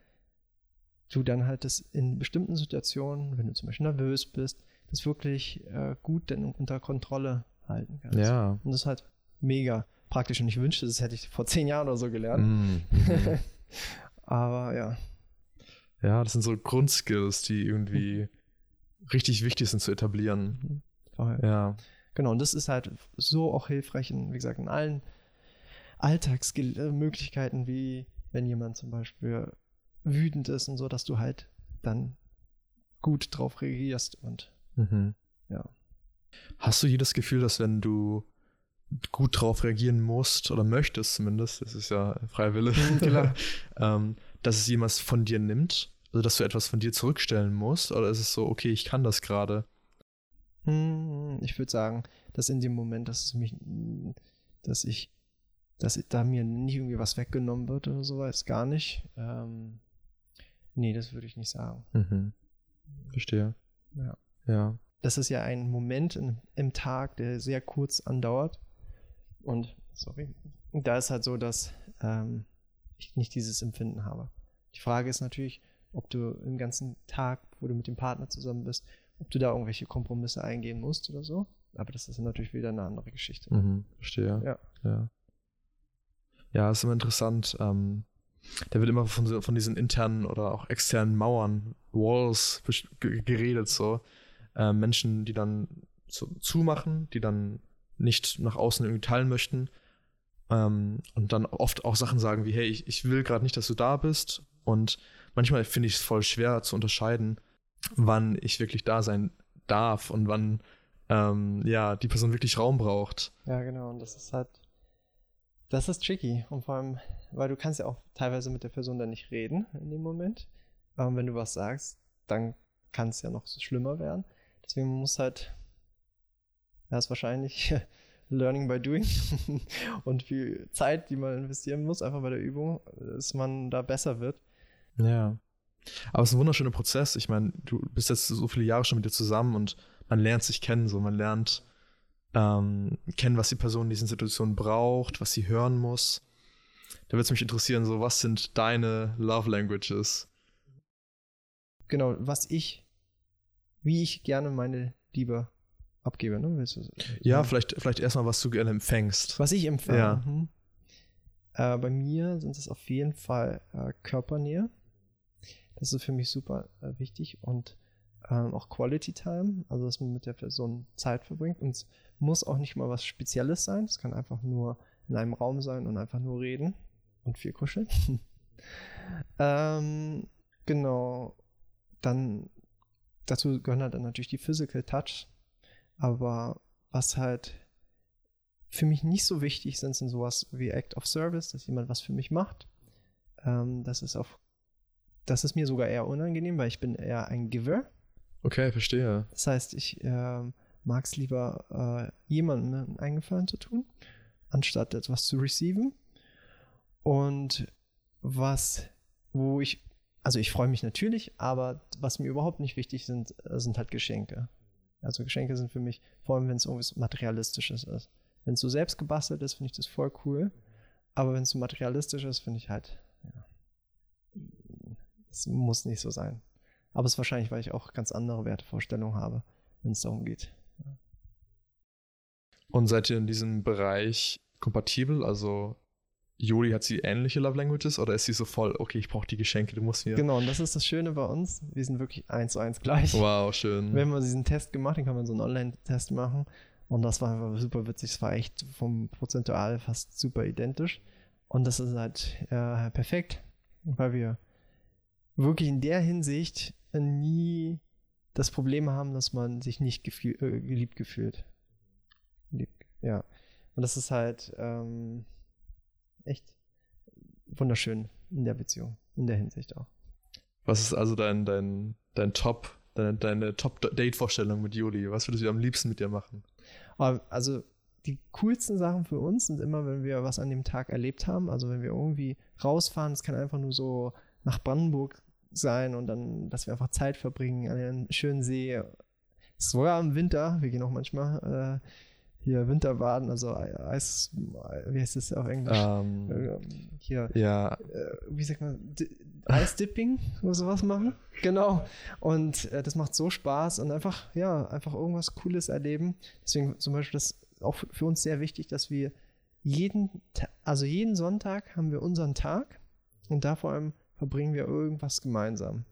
du dann halt das in bestimmten Situationen, wenn du zum Beispiel nervös bist, das wirklich äh, gut dann unter Kontrolle halten kannst. Ja. Und das ist halt mega praktisch. Und ich wünschte, das hätte ich vor zehn Jahren oder so gelernt. Mm. [laughs] Aber ja. Ja, das sind so Grundskills, die irgendwie [laughs] richtig wichtig sind zu etablieren. Mhm. Ja. Genau, und das ist halt so auch hilfreich in, wie gesagt, in allen Alltagsmöglichkeiten, wie wenn jemand zum Beispiel wütend ist und so, dass du halt dann gut drauf reagierst und mhm. ja. Hast du jedes Gefühl, dass wenn du gut drauf reagieren musst oder möchtest zumindest, das ist ja freiwillig, mhm, [laughs] ähm, dass es jemand von dir nimmt? Also dass du etwas von dir zurückstellen musst? Oder ist es so, okay, ich kann das gerade? Hm, ich würde sagen, dass in dem Moment, dass es mich, dass ich, dass da mir nicht irgendwie was weggenommen wird oder sowas, gar nicht. Ähm, Nee, das würde ich nicht sagen. Mhm. Verstehe. Ja. Ja. Das ist ja ein Moment in, im Tag, der sehr kurz andauert. Und, sorry, da ist halt so, dass ähm, ich nicht dieses Empfinden habe. Die Frage ist natürlich, ob du im ganzen Tag, wo du mit dem Partner zusammen bist, ob du da irgendwelche Kompromisse eingehen musst oder so. Aber das ist natürlich wieder eine andere Geschichte. Mhm, verstehe. Ja. Ja, ja ist immer interessant. Ähm, da wird immer von, von diesen internen oder auch externen Mauern, Walls geredet, so. Äh, Menschen, die dann so zumachen, die dann nicht nach außen irgendwie teilen möchten. Ähm, und dann oft auch Sachen sagen wie, hey, ich, ich will gerade nicht, dass du da bist. Und manchmal finde ich es voll schwer zu unterscheiden, wann ich wirklich da sein darf und wann ähm, ja die Person wirklich Raum braucht. Ja, genau. Und das ist halt, das ist tricky. Und vor allem, weil du kannst ja auch teilweise mit der Person dann nicht reden in dem Moment. Ähm, wenn du was sagst, dann kann es ja noch schlimmer werden. Deswegen muss halt, das ist wahrscheinlich [laughs] Learning by Doing [laughs] und viel Zeit, die man investieren muss, einfach bei der Übung, dass man da besser wird. Ja. Aber es ist ein wunderschöner Prozess. Ich meine, du bist jetzt so viele Jahre schon mit dir zusammen und man lernt sich kennen, so man lernt ähm, kennen, was die Person in diesen Situationen braucht, was sie hören muss. Da würde es mich interessieren, so was sind deine Love Languages? Genau, was ich, wie ich gerne meine Liebe abgebe, ne? Willst du, ja, vielleicht, vielleicht erstmal, was du gerne empfängst. Was ich empfange. Ja. Mhm. Äh, bei mir sind es auf jeden Fall äh, Körpernähe. Das ist für mich super äh, wichtig und ähm, auch Quality Time, also dass man mit der Person Zeit verbringt. Und es muss auch nicht mal was Spezielles sein. Es kann einfach nur in einem Raum sein und einfach nur reden und viel kuscheln. [laughs] ähm, genau. Dann dazu gehören halt dann natürlich die Physical Touch. Aber was halt für mich nicht so wichtig sind, sind sowas wie Act of Service, dass jemand was für mich macht. Ähm, das ist auf, das ist mir sogar eher unangenehm, weil ich bin eher ein Giver. Okay, verstehe. Das heißt, ich äh, mag es lieber, äh, jemandem einen Eingefallen zu tun, anstatt etwas zu receiven. Und was, wo ich, also ich freue mich natürlich, aber was mir überhaupt nicht wichtig sind, äh, sind halt Geschenke. Also Geschenke sind für mich, vor allem wenn es irgendwas Materialistisches ist. Wenn es so selbst gebastelt ist, finde ich das voll cool. Aber wenn es so materialistisch ist, finde ich halt, es muss nicht so sein. Aber es ist wahrscheinlich, weil ich auch ganz andere Wertevorstellungen habe, wenn es darum geht. Und seid ihr in diesem Bereich kompatibel? Also Juli hat sie ähnliche Love Languages oder ist sie so voll, okay, ich brauche die Geschenke, du musst mir. Genau, und das ist das Schöne bei uns. Wir sind wirklich eins zu eins gleich. Wow, schön. Wir haben mal diesen Test gemacht, den kann man so einen Online-Test machen. Und das war einfach super witzig. Es war echt vom Prozentual fast super identisch. Und das ist halt äh, perfekt, weil wir wirklich in der Hinsicht nie das Problem haben, dass man sich nicht gefühl, äh, geliebt gefühlt. Ja. Und das ist halt ähm, echt wunderschön in der Beziehung, in der Hinsicht auch. Was ist also dein, dein, dein Top, deine, deine Top-Date-Vorstellung mit Juli? Was würdest du am liebsten mit ihr machen? Also die coolsten Sachen für uns sind immer, wenn wir was an dem Tag erlebt haben. Also wenn wir irgendwie rausfahren, es kann einfach nur so nach Brandenburg sein und dann, dass wir einfach Zeit verbringen an einem schönen See. Sogar im Winter, wir gehen auch manchmal äh, hier Winterbaden, also Eis, wie heißt das auf Englisch? Ähm, Äh, hier, ja, äh, wie sagt man, Eisdipping oder sowas machen. Genau. Und äh, das macht so Spaß und einfach, ja, einfach irgendwas Cooles erleben. Deswegen zum Beispiel das auch für- uns sehr wichtig, dass wir jeden, also jeden Sonntag haben wir unseren Tag und da vor allem verbringen wir irgendwas gemeinsam.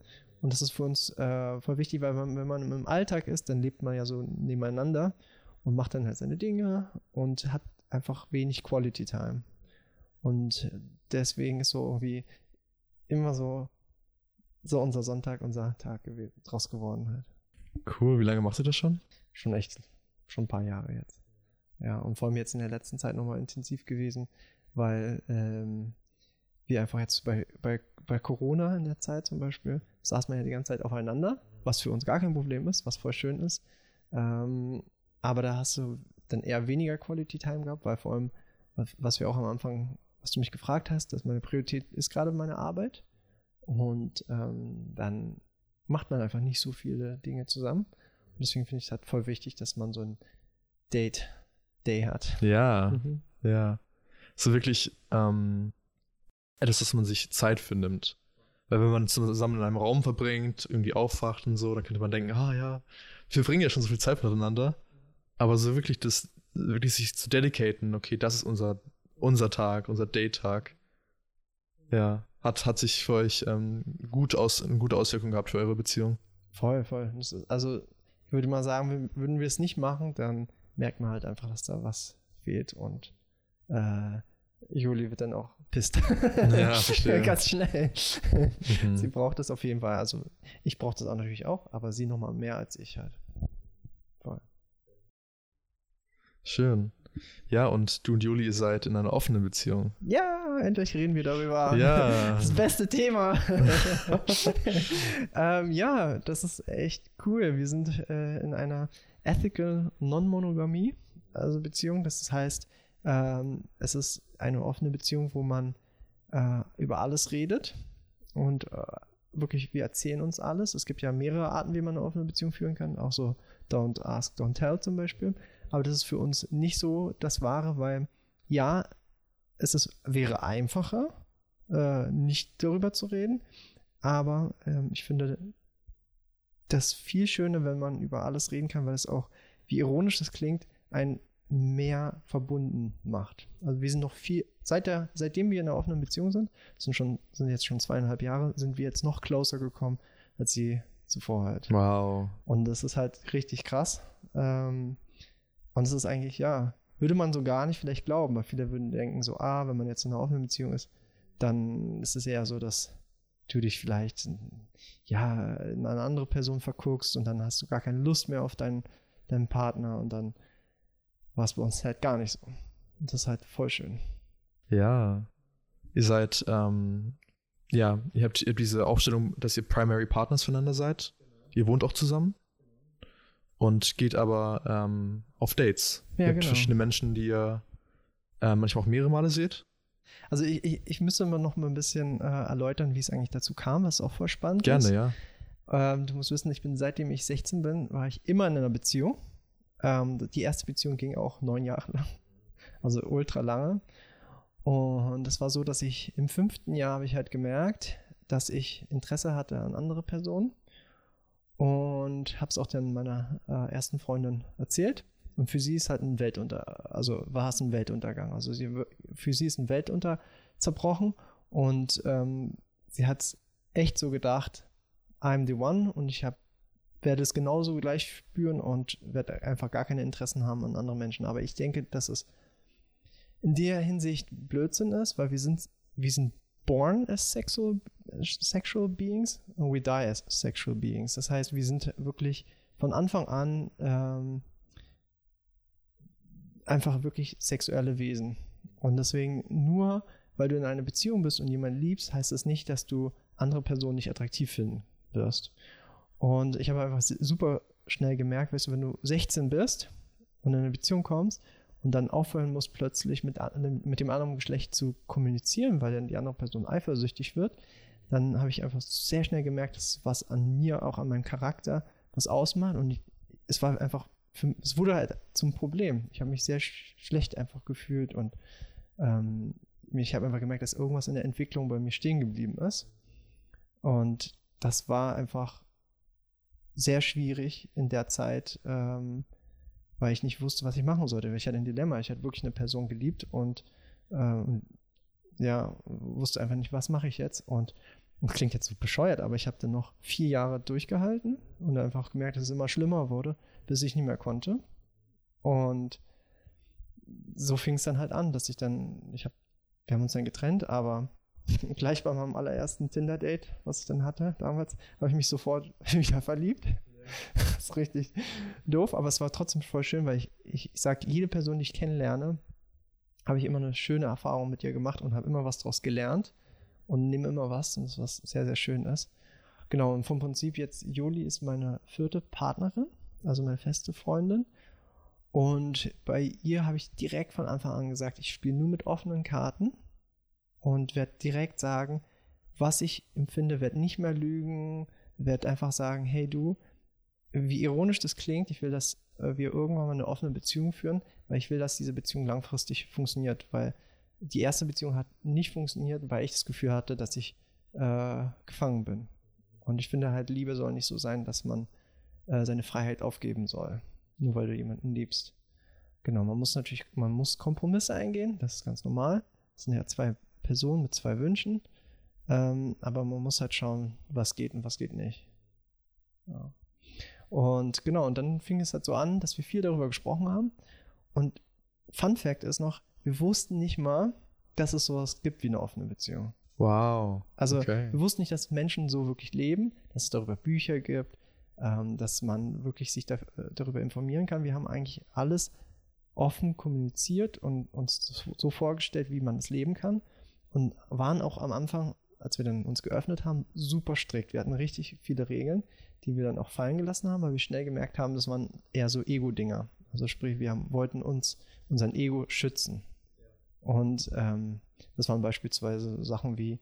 Und das ist für uns äh, voll wichtig, weil man, wenn man im Alltag ist, dann lebt man ja so nebeneinander und macht dann halt seine Dinge und hat einfach wenig Quality Time. Und deswegen ist so irgendwie immer so, so unser Sonntag, unser Tag draus geworden halt. cool. Wie lange machst du das schon? Schon echt, schon ein paar Jahre jetzt. Ja, und vor allem jetzt in der letzten Zeit nochmal intensiv gewesen, weil ähm, wir einfach jetzt bei, bei, bei Corona in der Zeit zum Beispiel, saß man ja die ganze Zeit aufeinander, was für uns gar kein Problem ist, was voll schön ist. Ähm, aber da hast du dann eher weniger Quality Time gehabt, weil vor allem, was- was wir auch am Anfang, was du mich gefragt hast, dass meine Priorität ist gerade meine Arbeit. Und ähm, dann macht man einfach nicht so viele Dinge zusammen. Und deswegen finde ich es halt voll wichtig, dass man so ein Date Day hat. Ja, Mhm. ja. So wirklich ähm, etwas, dass man sich Zeit für nimmt. Weil wenn man zusammen in einem Raum verbringt, irgendwie aufwacht und so, dann könnte man denken, ah ja, wir verbringen ja schon so viel Zeit miteinander. Aber so wirklich das, wirklich sich zu dedicaten, okay, das ist unser, unser Tag, unser Date-Tag. Ja, hat, hat sich für euch ähm, gut aus, eine gute Auswirkung gehabt für eure Beziehung. Voll, voll. Das also ich würde mal sagen, würden wir es nicht machen, dann merkt man halt einfach, dass da was fehlt und äh, Juli wird dann auch pisst. Ja, [laughs] verstehe. Ganz schnell. Mhm. Sie braucht das auf jeden Fall. Also ich brauche das auch natürlich auch, aber sie nochmal mehr als ich halt. Voll. Schön. Ja, und du und Juli, ihr seid in einer offenen Beziehung. Ja, endlich reden wir darüber. Ja. [laughs] Das beste Thema. [laughs] ähm, ja, das ist echt cool. Wir sind äh, in einer Ethical Non-Monogamie, also Beziehung. Das heißt, ähm, es ist eine offene Beziehung, wo man äh, über alles redet und äh, wirklich, wir erzählen uns alles. Es gibt ja mehrere Arten, wie man eine offene Beziehung führen kann, auch so Don't Ask, Don't Tell zum Beispiel. Aber das ist für uns nicht so das Wahre, weil ja, es ist, wäre einfacher, äh, nicht darüber zu reden, aber ähm, ich finde das viel schöner, wenn man über alles reden kann, weil es auch, wie ironisch das klingt, ein mehr verbunden macht. Also wir sind noch viel, seit der, seitdem wir in einer offenen Beziehung sind, sind schon, sind jetzt schon zweieinhalb Jahre, sind wir jetzt noch closer gekommen, als sie zuvor halt. Wow. Und das ist halt richtig krass. Ähm, und es ist eigentlich, ja, würde man so gar nicht vielleicht glauben, weil viele würden denken, so, ah, wenn man jetzt in einer offenen Beziehung ist, dann ist es eher so, dass du dich vielleicht, ja, in eine andere Person verguckst und dann hast du gar keine Lust mehr auf deinen, deinen Partner und dann war es bei uns halt gar nicht so. Und das ist halt voll schön. Ja. Ihr seid, ähm, ja, ihr habt, ihr habt diese Aufstellung, dass ihr Primary Partners füreinander seid. Ihr wohnt auch zusammen. Und geht aber ähm, auf Dates. Ja, ihr habt genau. verschiedene Menschen, die ihr äh, manchmal auch mehrere Male seht. Also ich, ich, ich müsste mal noch mal ein bisschen äh, erläutern, wie es eigentlich dazu kam, was auch voll spannend ist. Gerne, ja. Ähm, du musst wissen, ich bin seitdem ich 16 bin, war ich immer in einer Beziehung. Ähm, die erste Beziehung ging auch neun Jahre lang, also ultra lange. Und das war so, dass ich im fünften Jahr habe ich halt gemerkt, dass ich Interesse hatte an andere Personen und habe es auch dann meiner äh, ersten Freundin erzählt. Und für sie ist halt ein Weltunter, also war es ein Weltuntergang. Also sie, für sie ist ein Weltunter zerbrochen und ähm, sie hat echt so gedacht, I'm the one und ich hab, werde es genauso gleich spüren und werde einfach gar keine Interessen haben an anderen Menschen. Aber ich denke, dass es in der Hinsicht Blödsinn ist, weil wir sind, wir sind born as sexual, sexual beings and we die as sexual beings. Das heißt, wir sind wirklich von Anfang an ähm, einfach wirklich sexuelle Wesen. Und deswegen nur, weil du in einer Beziehung bist und jemanden liebst, heißt das nicht, dass du andere Personen nicht attraktiv finden wirst. Und ich habe einfach super schnell gemerkt, weißt du, wenn du 16 bist und in eine Beziehung kommst und dann aufhören musst, plötzlich mit, mit dem anderen Geschlecht zu kommunizieren, weil dann die andere Person eifersüchtig wird, dann habe ich einfach sehr schnell gemerkt, dass was an mir, auch an meinem Charakter, was ausmacht. Und ich, es war einfach, für, es wurde halt zum Problem. Ich habe mich sehr sch schlecht einfach gefühlt und ähm, ich habe einfach gemerkt, dass irgendwas in der Entwicklung bei mir stehen geblieben ist. Und das war einfach sehr schwierig in der Zeit, ähm, weil ich nicht wusste, was ich machen sollte. Ich hatte ein Dilemma. Ich hatte wirklich eine Person geliebt und ähm, ja, wusste einfach nicht, was mache ich jetzt. Und das klingt jetzt so bescheuert, aber ich habe dann noch vier Jahre durchgehalten und einfach gemerkt, dass es immer schlimmer wurde, bis ich nicht mehr konnte. Und so fing es dann halt an, dass ich dann, ich habe, wir haben uns dann getrennt, aber [laughs] gleich bei meinem allerersten Tinder-Date, was ich dann hatte damals, habe ich mich sofort [laughs] wieder verliebt. Das ist richtig doof, aber es war trotzdem voll schön, weil ich, ich, ich sage, jede Person, die ich kennenlerne, habe ich immer eine schöne Erfahrung mit ihr gemacht und habe immer was daraus gelernt und nehme immer was, und das was sehr, sehr schön ist. Genau, und vom Prinzip jetzt, Joli ist meine vierte Partnerin, also meine feste Freundin. Und bei ihr habe ich direkt von Anfang an gesagt, ich spiele nur mit offenen Karten und werde direkt sagen, was ich empfinde, werde nicht mehr lügen, werde einfach sagen, hey du, wie ironisch das klingt, ich will, dass äh, wir irgendwann mal eine offene Beziehung führen, weil ich will, dass diese Beziehung langfristig funktioniert, weil die erste Beziehung hat nicht funktioniert, weil ich das Gefühl hatte, dass ich äh, gefangen bin. Und ich finde halt, Liebe soll nicht so sein, dass man äh, seine Freiheit aufgeben soll, nur weil du jemanden liebst. Genau, man muss natürlich, man muss Kompromisse eingehen, das ist ganz normal. Das sind ja zwei Personen mit zwei Wünschen. Ähm, aber man muss halt schauen, was geht und was geht nicht. Ja. Und genau, und dann fing es halt so an, dass wir viel darüber gesprochen haben. Und Fun Fact ist noch, wir wussten nicht mal, dass es sowas gibt wie eine offene Beziehung. Wow. Also okay. wir wussten nicht, dass Menschen so wirklich leben, dass es darüber Bücher gibt, ähm, dass man wirklich sich da, äh, darüber informieren kann. Wir haben eigentlich alles offen kommuniziert und uns so vorgestellt, wie man es leben kann und waren auch am Anfang, als wir dann uns geöffnet haben, super strikt. Wir hatten richtig viele Regeln, die wir dann auch fallen gelassen haben, weil wir schnell gemerkt haben, das waren eher so Ego-Dinger. Also sprich, wir haben, wollten uns unseren Ego schützen. Und ähm, das waren beispielsweise Sachen wie,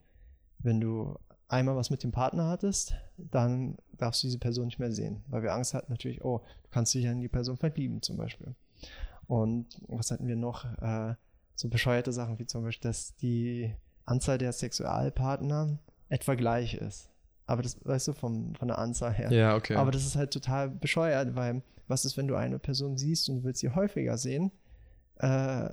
wenn du einmal was mit dem Partner hattest, dann darfst du diese Person nicht mehr sehen, weil wir Angst hatten natürlich, oh, du kannst dich ja in die Person verlieben zum Beispiel. Und was hatten wir noch? Äh, so bescheuerte Sachen wie zum Beispiel, dass die Anzahl der Sexualpartner etwa gleich ist. Aber das, weißt du, vom, von der Anzahl her. Ja, okay. Aber das ist halt total bescheuert, weil was ist, wenn du eine Person siehst und du willst sie häufiger sehen äh,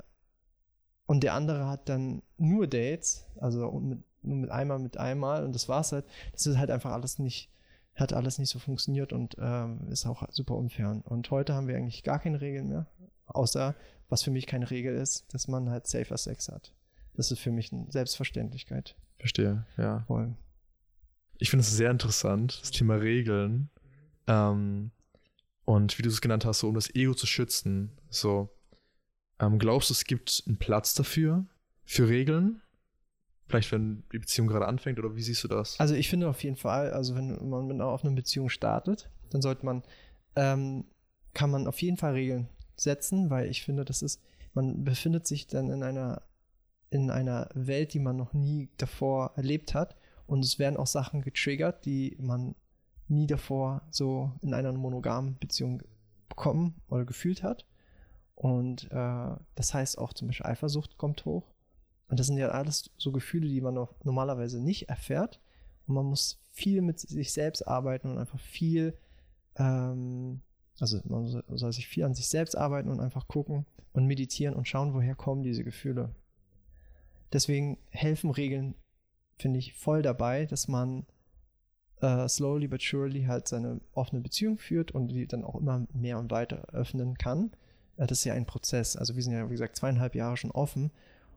und der andere hat dann nur Dates, also mit, nur mit einmal, mit einmal und das war's halt. Das ist halt einfach alles nicht, hat alles nicht so funktioniert und ähm, ist auch super unfair. Und heute haben wir eigentlich gar keine Regeln mehr, außer was für mich keine Regel ist, dass man halt safer Sex hat. Das ist für mich eine Selbstverständlichkeit. Verstehe, ja. Voll. Ich finde es sehr interessant, das Thema Regeln. Ähm, und wie du es genannt hast, so um das Ego zu schützen. So, ähm, glaubst du, es gibt einen Platz dafür? Für Regeln? Vielleicht, wenn die Beziehung gerade anfängt, oder wie siehst du das? Also ich finde auf jeden Fall, also wenn man mit einer offenen Beziehung startet, dann sollte man, ähm, kann man auf jeden Fall Regeln setzen, weil ich finde, das ist, man befindet sich dann in einer, in einer Welt, die man noch nie davor erlebt hat. Und es werden auch Sachen getriggert, die man nie davor so in einer monogamen Beziehung bekommen oder gefühlt hat. Und äh, das heißt auch zum Beispiel Eifersucht kommt hoch. Und das sind ja alles so Gefühle, die man normalerweise nicht erfährt. Und man muss viel mit sich selbst arbeiten und einfach viel ähm, also man soll sich viel an sich selbst arbeiten und einfach gucken und meditieren und schauen, woher kommen diese Gefühle. Deswegen helfen Regeln, finde ich, voll dabei, dass man äh, slowly but surely halt seine offene Beziehung führt und die dann auch immer mehr und weiter öffnen kann. Äh, das ist ja ein Prozess. Also wir sind ja, wie gesagt, zweieinhalb Jahre schon offen.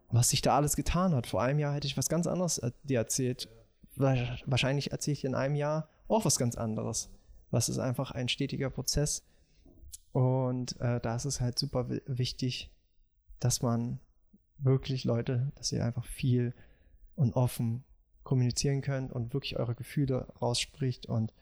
Und was sich da alles getan hat. Vor einem Jahr hätte ich was ganz anderes äh, dir erzählt. Wahrscheinlich erzähle ich in einem Jahr auch was ganz anderes. Was ist einfach ein stetiger Prozess, und äh, da ist es halt super wichtig, dass man wirklich Leute, dass ihr einfach viel und offen kommunizieren könnt und wirklich eure Gefühle rausspricht. Und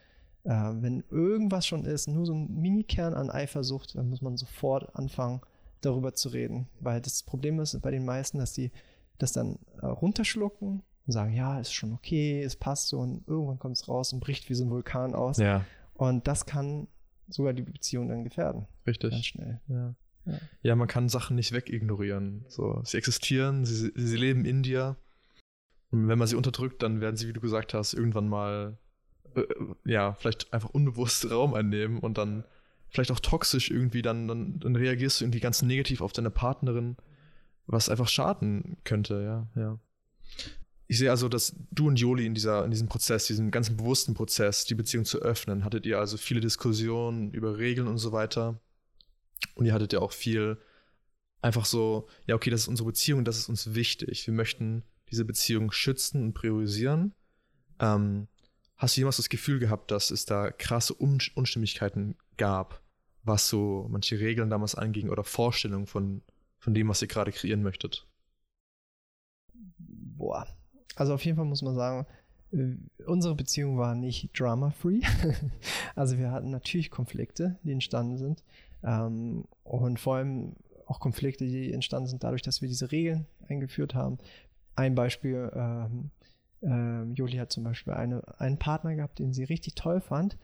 äh, wenn irgendwas schon ist, nur so ein Mini-Kern an Eifersucht, dann muss man sofort anfangen, darüber zu reden. Weil das Problem ist bei den meisten, dass die das dann äh, runterschlucken und sagen, ja, ist schon okay, es passt so und irgendwann kommt es raus und bricht wie so ein Vulkan aus. Ja. Und das kann sogar die Beziehung dann gefährden. Richtig. Ganz schnell. Ja. Ja. ja, man kann Sachen nicht wegignorieren. So, sie existieren, sie, sie leben in dir. Und wenn man sie unterdrückt, dann werden sie, wie du gesagt hast, irgendwann mal, äh, ja, vielleicht einfach unbewusst Raum einnehmen und dann vielleicht auch toxisch irgendwie, dann, dann, dann reagierst du irgendwie ganz negativ auf deine Partnerin, was einfach schaden könnte, ja, ja ich sehe also, dass du und Joli in, dieser, in diesem Prozess, diesem ganzen bewussten Prozess, die Beziehung zu öffnen, hattet ihr also viele Diskussionen über Regeln und so weiter. Und ihr hattet ja auch viel einfach so, ja, okay, das ist unsere Beziehung, das ist uns wichtig. Wir möchten diese Beziehung schützen und priorisieren. Ähm, hast du jemals das Gefühl gehabt, dass es da krasse Un Unstimmigkeiten gab, was so manche Regeln damals anging oder Vorstellungen von, von dem, was ihr gerade kreieren möchtet? Boah, also auf jeden Fall muss man sagen, äh, unsere Beziehung war nicht drama-free. [laughs] also wir hatten natürlich Konflikte, die entstanden sind. Ähm, und vor allem auch Konflikte, die entstanden sind dadurch, dass wir diese Regeln eingeführt haben. Ein Beispiel, ähm, äh, Juli hat zum Beispiel eine, einen Partner gehabt, den sie richtig toll fand.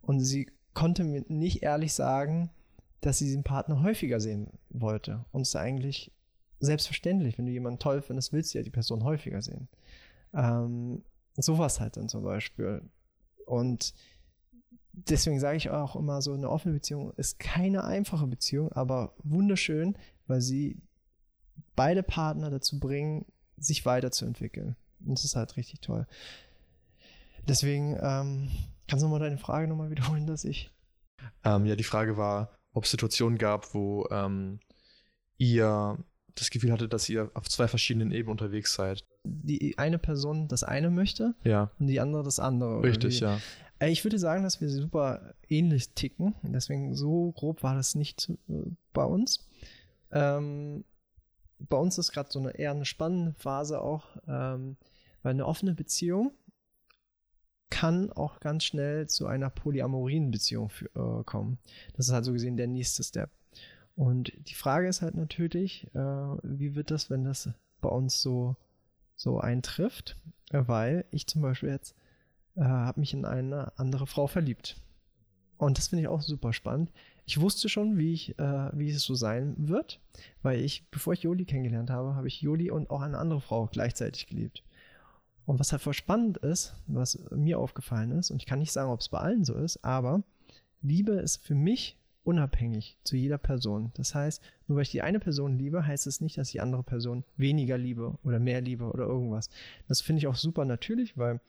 Und sie konnte mir nicht ehrlich sagen, dass sie diesen Partner häufiger sehen wollte. Und es eigentlich selbstverständlich, wenn du jemanden toll findest, willst du ja die Person häufiger sehen. Ähm, sowas halt dann zum Beispiel. Und deswegen sage ich auch immer so, eine offene Beziehung ist keine einfache Beziehung, aber wunderschön, weil sie beide Partner dazu bringen, sich weiterzuentwickeln. Und das ist halt richtig toll. Deswegen, ähm, kannst du nochmal deine Frage nochmal wiederholen, dass ich. Ähm, ja, die Frage war, ob es Situationen gab, wo ähm, ihr das Gefühl hattet, dass ihr auf zwei verschiedenen Ebenen unterwegs seid. Die eine Person das eine möchte Ja, und die andere das andere. richtig, wie? ja. Äh, Ich würde sagen, dass wir super ähnlich ticken. Deswegen so grob war das nicht bei uns. Ähm, bei uns ist gerade so eine eher eine spannende Phase auch, ähm, weil eine offene Beziehung kann auch ganz schnell zu einer polyamorien Beziehung fü- äh, kommen. Das ist halt so gesehen der nächste Step. Und die Frage ist halt natürlich, äh, wie wird das, wenn das bei uns so, so eintrifft? Äh, weil ich zum Beispiel jetzt äh, habe mich in eine andere Frau verliebt. Und das finde ich auch super spannend. Ich wusste schon, wie, ich, äh, wie es so sein wird, weil ich, bevor ich Joli kennengelernt habe, habe ich Joli und auch eine andere Frau gleichzeitig geliebt. Und was halt voll spannend ist, was mir aufgefallen ist, und ich kann nicht sagen, ob es bei allen so ist, aber Liebe ist für mich unabhängig zu jeder Person. Das heißt, nur weil ich die eine Person liebe, heißt es nicht, dass ich die andere Person weniger liebe oder mehr liebe oder irgendwas. Das finde ich auch super natürlich, weil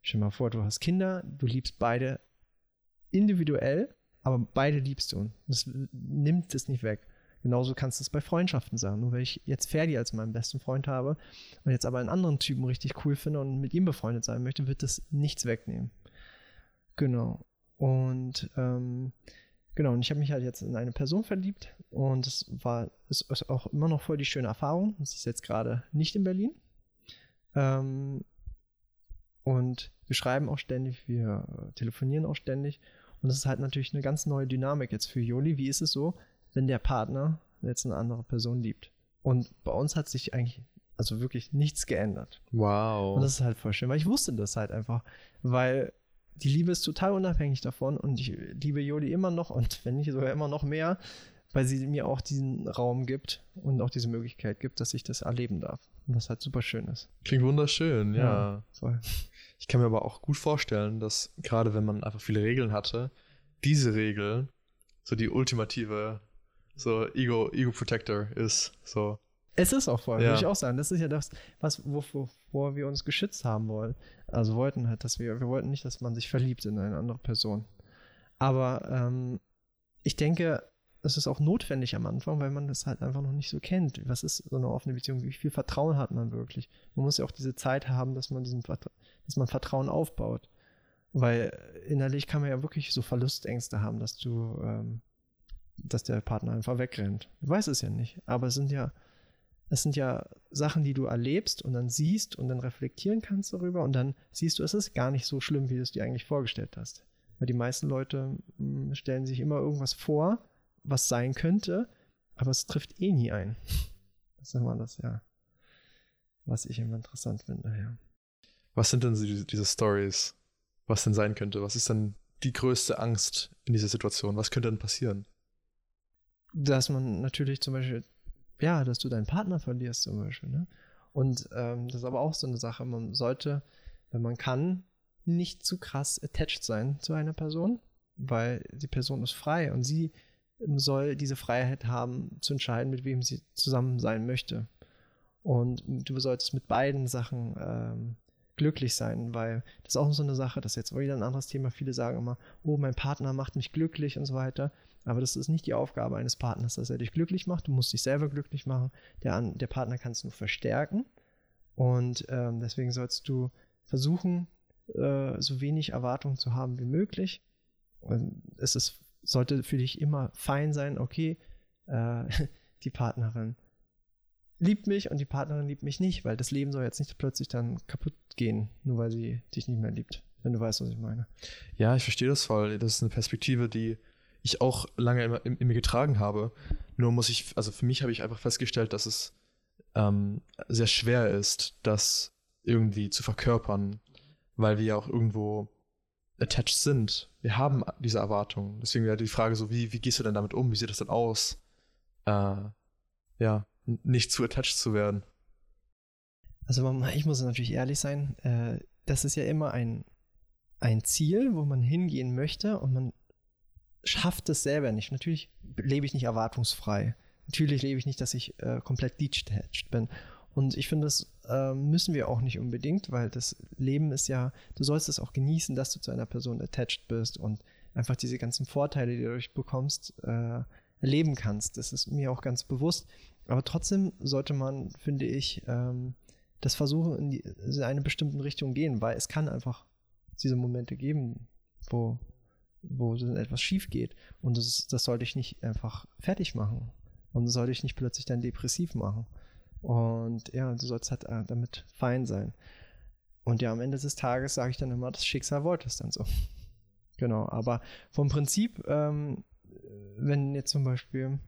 stell dir mal vor, du hast Kinder, du liebst beide individuell, aber beide liebst du. Das nimmt es nicht weg. Genauso kannst du es bei Freundschaften sagen. Nur weil ich jetzt Ferdi als meinen besten Freund habe und jetzt aber einen anderen Typen richtig cool finde und mit ihm befreundet sein möchte, wird das nichts wegnehmen. Genau. Und ähm, genau, und ich habe mich halt jetzt in eine Person verliebt und es war ist, ist auch immer noch voll die schöne Erfahrung. Sie ist jetzt gerade nicht in Berlin. Ähm, und wir schreiben auch ständig, wir telefonieren auch ständig. Und das ist halt natürlich eine ganz neue Dynamik jetzt für Joli. Wie ist es so, wenn der Partner jetzt eine andere Person liebt? Und bei uns hat sich eigentlich also wirklich nichts geändert. Wow. Und das ist halt voll schön, weil ich wusste das halt einfach, weil die Liebe ist total unabhängig davon und ich liebe Joli immer noch und [laughs] wenn nicht sogar immer noch mehr, weil sie mir auch diesen Raum gibt und auch diese Möglichkeit gibt, dass ich das erleben darf. Und das halt super schön ist. Klingt wunderschön, ja. voll. Ich kann mir aber auch gut vorstellen, dass gerade wenn man einfach viele Regeln hatte, diese Regel so die ultimative so Ego, Ego Protector ist. So. Es ist auch voll, Ja. würde ich auch sagen. Das ist ja das, was, wovor, wovor wir uns geschützt haben wollen. Also wollten halt, dass wir, wir wollten nicht, dass man sich verliebt in eine andere Person. Aber ähm, ich denke, es ist auch notwendig am Anfang, weil man das halt einfach noch nicht so kennt. Was ist so eine offene Beziehung? Wie viel Vertrauen hat man wirklich? Man muss ja auch diese Zeit haben, dass man diesen Vertra dass man Vertrauen aufbaut. Weil innerlich kann man ja wirklich so Verlustängste haben, dass du, ähm, dass der Partner einfach wegrennt. Du weißt es ja nicht. Aber es sind ja, es sind ja Sachen, die du erlebst und dann siehst und dann reflektieren kannst darüber und dann siehst du, es ist gar nicht so schlimm, wie du es dir eigentlich vorgestellt hast. Weil die meisten Leute mh, stellen sich immer irgendwas vor, was sein könnte, aber es trifft eh nie ein. Das ist immer das, ja. Was ich immer interessant finde, ja. Was sind denn diese Stories? Was denn sein könnte? Was ist denn die größte Angst in dieser Situation? Was könnte denn passieren? dass man natürlich zum Beispiel, ja, dass du deinen Partner verlierst zum Beispiel, ne? Und ähm, das ist aber auch so eine Sache, man sollte, wenn man kann, nicht zu krass attached sein zu einer Person, weil die Person ist frei und sie ähm, soll diese Freiheit haben, zu entscheiden, mit wem sie zusammen sein möchte. Und du solltest mit beiden Sachen ähm, glücklich sein, weil das ist auch so eine Sache, das ist jetzt wieder ein anderes Thema. Viele sagen immer, oh, mein Partner macht mich glücklich und so weiter. Aber das ist nicht die Aufgabe eines Partners, dass er dich glücklich macht. Du musst dich selber glücklich machen. Der, der Partner kann es nur verstärken. Und ähm, deswegen sollst du versuchen, äh, so wenig Erwartungen zu haben wie möglich. Und es ist, sollte für dich immer fein sein, okay, äh, [laughs] die Partnerin liebt mich und die Partnerin liebt mich nicht, weil das Leben soll jetzt nicht plötzlich dann kaputt gehen, nur weil sie dich nicht mehr liebt. Wenn du weißt, was ich meine. Ja, ich verstehe das voll. Das ist eine Perspektive, die ich auch lange immer in, in mir getragen habe. Nur muss ich, also für mich habe ich einfach festgestellt, dass es ähm, sehr schwer ist, das irgendwie zu verkörpern, weil wir ja auch irgendwo attached sind. Wir haben diese Erwartungen. Deswegen wäre die Frage so, wie, wie gehst du denn damit um? Wie sieht das denn aus? Äh, ja, nicht zu attached zu werden. Also ich muss natürlich ehrlich sein, äh, das ist ja immer ein, ein Ziel, wo man hingehen möchte und man schafft es selber nicht. Natürlich lebe ich nicht erwartungsfrei. Natürlich lebe ich nicht, dass ich äh, komplett detached bin. Und ich finde, das äh, müssen wir auch nicht unbedingt, weil das Leben ist ja, du sollst es auch genießen, dass du zu einer Person attached bist und einfach diese ganzen Vorteile, die du dadurch bekommst, äh, erleben kannst. Das ist mir auch ganz bewusst. Aber trotzdem sollte man, finde ich, ähm, das versuchen, in, die, in eine bestimmte Richtung gehen, weil es kann einfach diese Momente geben, wo, wo etwas schief geht. Und das, das sollte ich nicht einfach fertig machen. Und das sollte ich nicht plötzlich dann depressiv machen. Und ja, du sollst halt äh, damit fein sein. Und ja, am Ende des Tages sage ich dann immer, das Schicksal wollte es dann so. [laughs] genau, aber vom Prinzip, ähm, wenn jetzt zum Beispiel,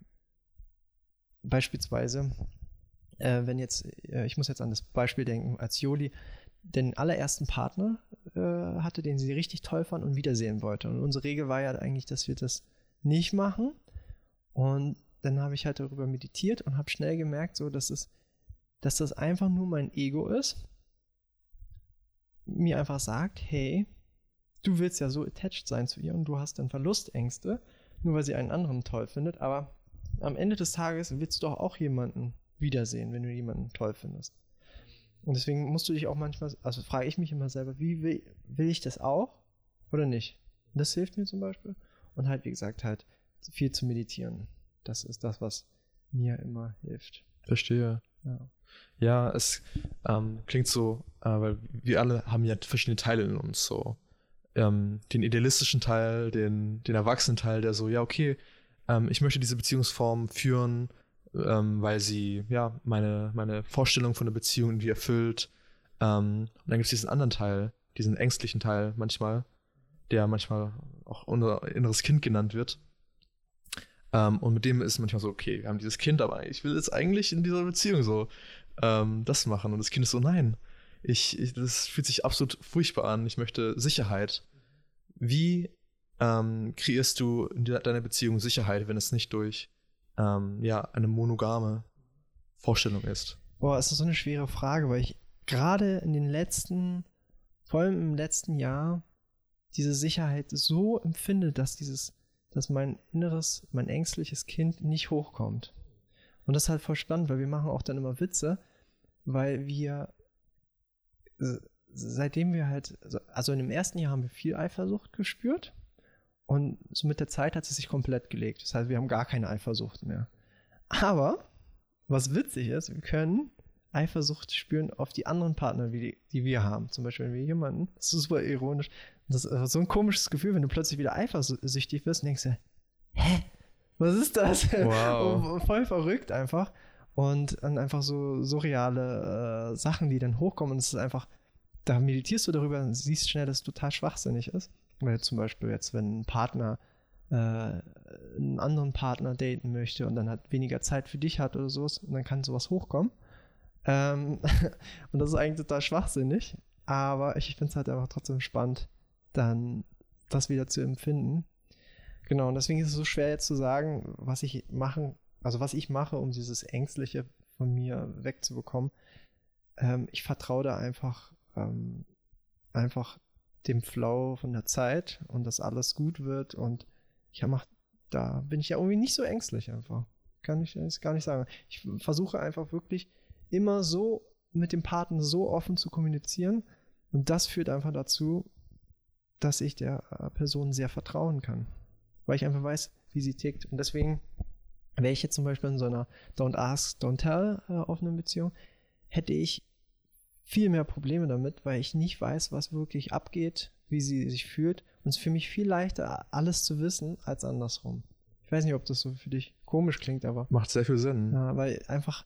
beispielsweise, äh, wenn jetzt, äh, ich muss jetzt an das Beispiel denken, als Joli den allerersten Partner äh, hatte, den sie richtig toll fand und wiedersehen wollte. Und unsere Regel war ja eigentlich, dass wir das nicht machen. Und dann habe ich halt darüber meditiert und habe schnell gemerkt, so dass es, dass das einfach nur mein Ego ist, mir einfach sagt, hey, du willst ja so attached sein zu ihr und du hast dann Verlustängste, nur weil sie einen anderen toll findet, aber am Ende des Tages willst du doch auch jemanden wiedersehen, wenn du jemanden toll findest. Und deswegen musst du dich auch manchmal, also frage ich mich immer selber, wie will, will ich das auch oder nicht? Und das hilft mir zum Beispiel. Und halt, wie gesagt, halt viel zu meditieren. Das ist das, was mir immer hilft. Verstehe. Ja, ja es ähm, klingt so, äh, weil wir alle haben ja verschiedene Teile in uns so. Ähm, den idealistischen Teil, den, den erwachsenen Teil, der so, ja, okay, ähm, ich möchte diese Beziehungsform führen, ähm, weil sie ja meine, meine Vorstellung von der Beziehung irgendwie erfüllt. Ähm, und dann gibt es diesen anderen Teil, diesen ängstlichen Teil manchmal, der manchmal auch unser inneres Kind genannt wird. Ähm, und mit dem ist manchmal so, okay, wir haben dieses Kind, aber ich will jetzt eigentlich in dieser Beziehung so ähm, das machen. Und das Kind ist so, nein, ich, ich, das fühlt sich absolut furchtbar an. Ich möchte Sicherheit. Wie ähm, kreierst du in deiner Beziehung Sicherheit, wenn es nicht durch ähm, ja, eine monogame Vorstellung ist? Boah, ist so eine schwere Frage, weil ich gerade in den letzten, vor allem im letzten Jahr, diese Sicherheit so empfinde, dass dieses, dass mein inneres, mein ängstliches Kind nicht hochkommt. Und das ist halt voll spannend, weil wir machen auch dann immer Witze, weil wir seitdem wir halt, also in dem ersten Jahr haben wir viel Eifersucht gespürt und so mit der Zeit hat sie sich komplett gelegt. Das heißt, wir haben gar keine Eifersucht mehr. Aber, was witzig ist, wir können Eifersucht spüren auf die anderen Partner, die, die wir haben. Zum Beispiel, wenn wir jemanden, das ist super ironisch, das ist so ein komisches Gefühl, wenn du plötzlich wieder eifersüchtig wirst und denkst hä? Was ist das? Wow. [laughs] voll verrückt einfach. Und dann einfach so surreale äh, Sachen, die dann hochkommen. Und es ist einfach, da meditierst du darüber und siehst schnell, dass es total schwachsinnig ist. Weil zum Beispiel jetzt, wenn ein Partner äh, einen anderen Partner daten möchte und dann hat weniger Zeit für dich hat oder sowas, und dann kann sowas hochkommen. Ähm, [laughs] und das ist eigentlich total schwachsinnig. Aber ich finde es halt einfach trotzdem spannend, dann das wieder zu empfinden. Genau, und deswegen ist es so schwer jetzt zu sagen, was ich machen, also was ich mache, um dieses Ängstliche von mir wegzubekommen. Ähm, ich vertraue da einfach, ähm, einfach dem Flow von der Zeit und dass alles gut wird und ich mach, da bin ich ja irgendwie nicht so ängstlich einfach. Kann ich jetzt gar nicht sagen. Ich versuche einfach wirklich immer so mit dem Partner so offen zu kommunizieren und das führt einfach dazu, dass ich der äh, Person sehr vertrauen kann, weil ich einfach weiß, wie sie tickt und deswegen wäre ich jetzt zum Beispiel in so einer Don't Ask, Don't Tell äh, offenen Beziehung, hätte ich viel mehr Probleme damit, weil ich nicht weiß, was wirklich abgeht, wie sie sich fühlt. Und es ist für mich viel leichter, alles zu wissen, als andersrum. Ich weiß nicht, ob das so für dich komisch klingt, aber. Macht sehr viel Sinn. Ja, weil einfach.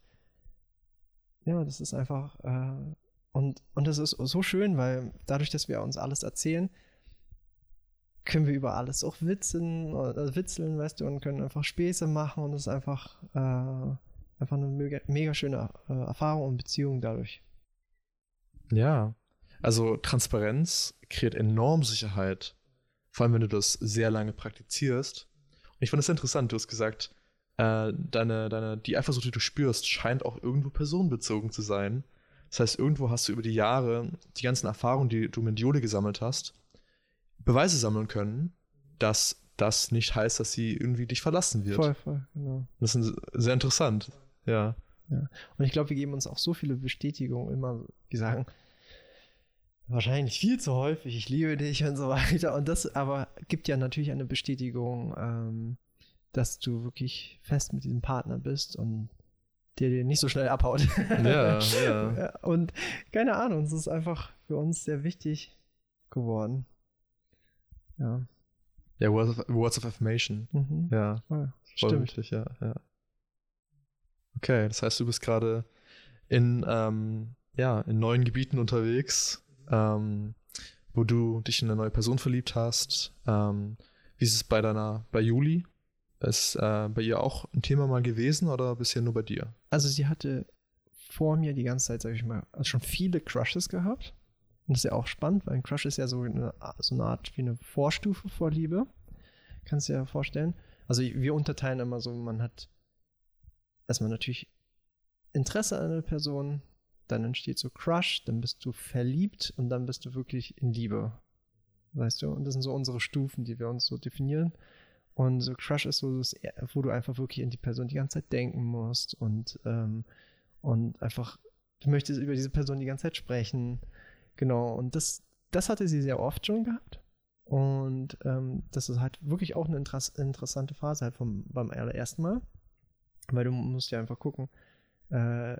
Ja, das ist einfach. Äh, und, und das ist so schön, weil dadurch, dass wir uns alles erzählen, können wir über alles auch witzen, oder witzeln, weißt du, und können einfach Späße machen und es ist einfach, äh, einfach eine mega, mega schöne äh, Erfahrung und Beziehung dadurch. Ja, also Transparenz kreiert enorm Sicherheit, vor allem wenn du das sehr lange praktizierst. Und ich fand es interessant, du hast gesagt, äh, deine, deine, die Eifersucht, die du spürst, scheint auch irgendwo personenbezogen zu sein. Das heißt, irgendwo hast du über die Jahre die ganzen Erfahrungen, die du mit Jule gesammelt hast, Beweise sammeln können, dass das nicht heißt, dass sie irgendwie dich verlassen wird. Voll, voll, genau. Das ist sehr interessant, ja. Ja. Und ich glaube, wir geben uns auch so viele Bestätigungen immer, die sagen, wahrscheinlich viel zu häufig, ich liebe dich und so weiter. Und das aber gibt ja natürlich eine Bestätigung, ähm, dass du wirklich fest mit diesem Partner bist und der dir nicht so schnell abhaut. Ja, ja. [laughs] Und keine Ahnung, es ist einfach für uns sehr wichtig geworden. Ja. Ja, Words of, Words of Affirmation. Mhm. Ja, Ja, voll stimmt. wichtig, ja, ja. Okay, das heißt, du bist gerade in, ähm, ja, in neuen Gebieten unterwegs, ähm, wo du dich in eine neue Person verliebt hast. Ähm, wie ist es bei deiner, bei Juli? Ist äh, bei ihr auch ein Thema mal gewesen oder bisher nur bei dir? Also sie hatte vor mir die ganze Zeit, sag ich mal, also schon viele Crushes gehabt. Und das ist ja auch spannend, weil ein Crush ist ja so eine, so eine Art wie eine Vorstufe vor Liebe. Kannst du dir ja vorstellen. Also wir unterteilen immer so, man hat erstmal natürlich Interesse an einer Person, dann entsteht so Crush, dann bist du verliebt und dann bist du wirklich in Liebe. Weißt du? Und das sind so unsere Stufen, die wir uns so definieren. Und so Crush ist so, das, wo du einfach wirklich in die Person die ganze Zeit denken musst und, ähm, und einfach, du möchtest über diese Person die ganze Zeit sprechen. Genau, und das, das hatte sie sehr oft schon gehabt. Und ähm, das ist halt wirklich auch eine interess interessante Phase halt vom, beim allerersten Mal. Weil du musst ja einfach gucken, äh,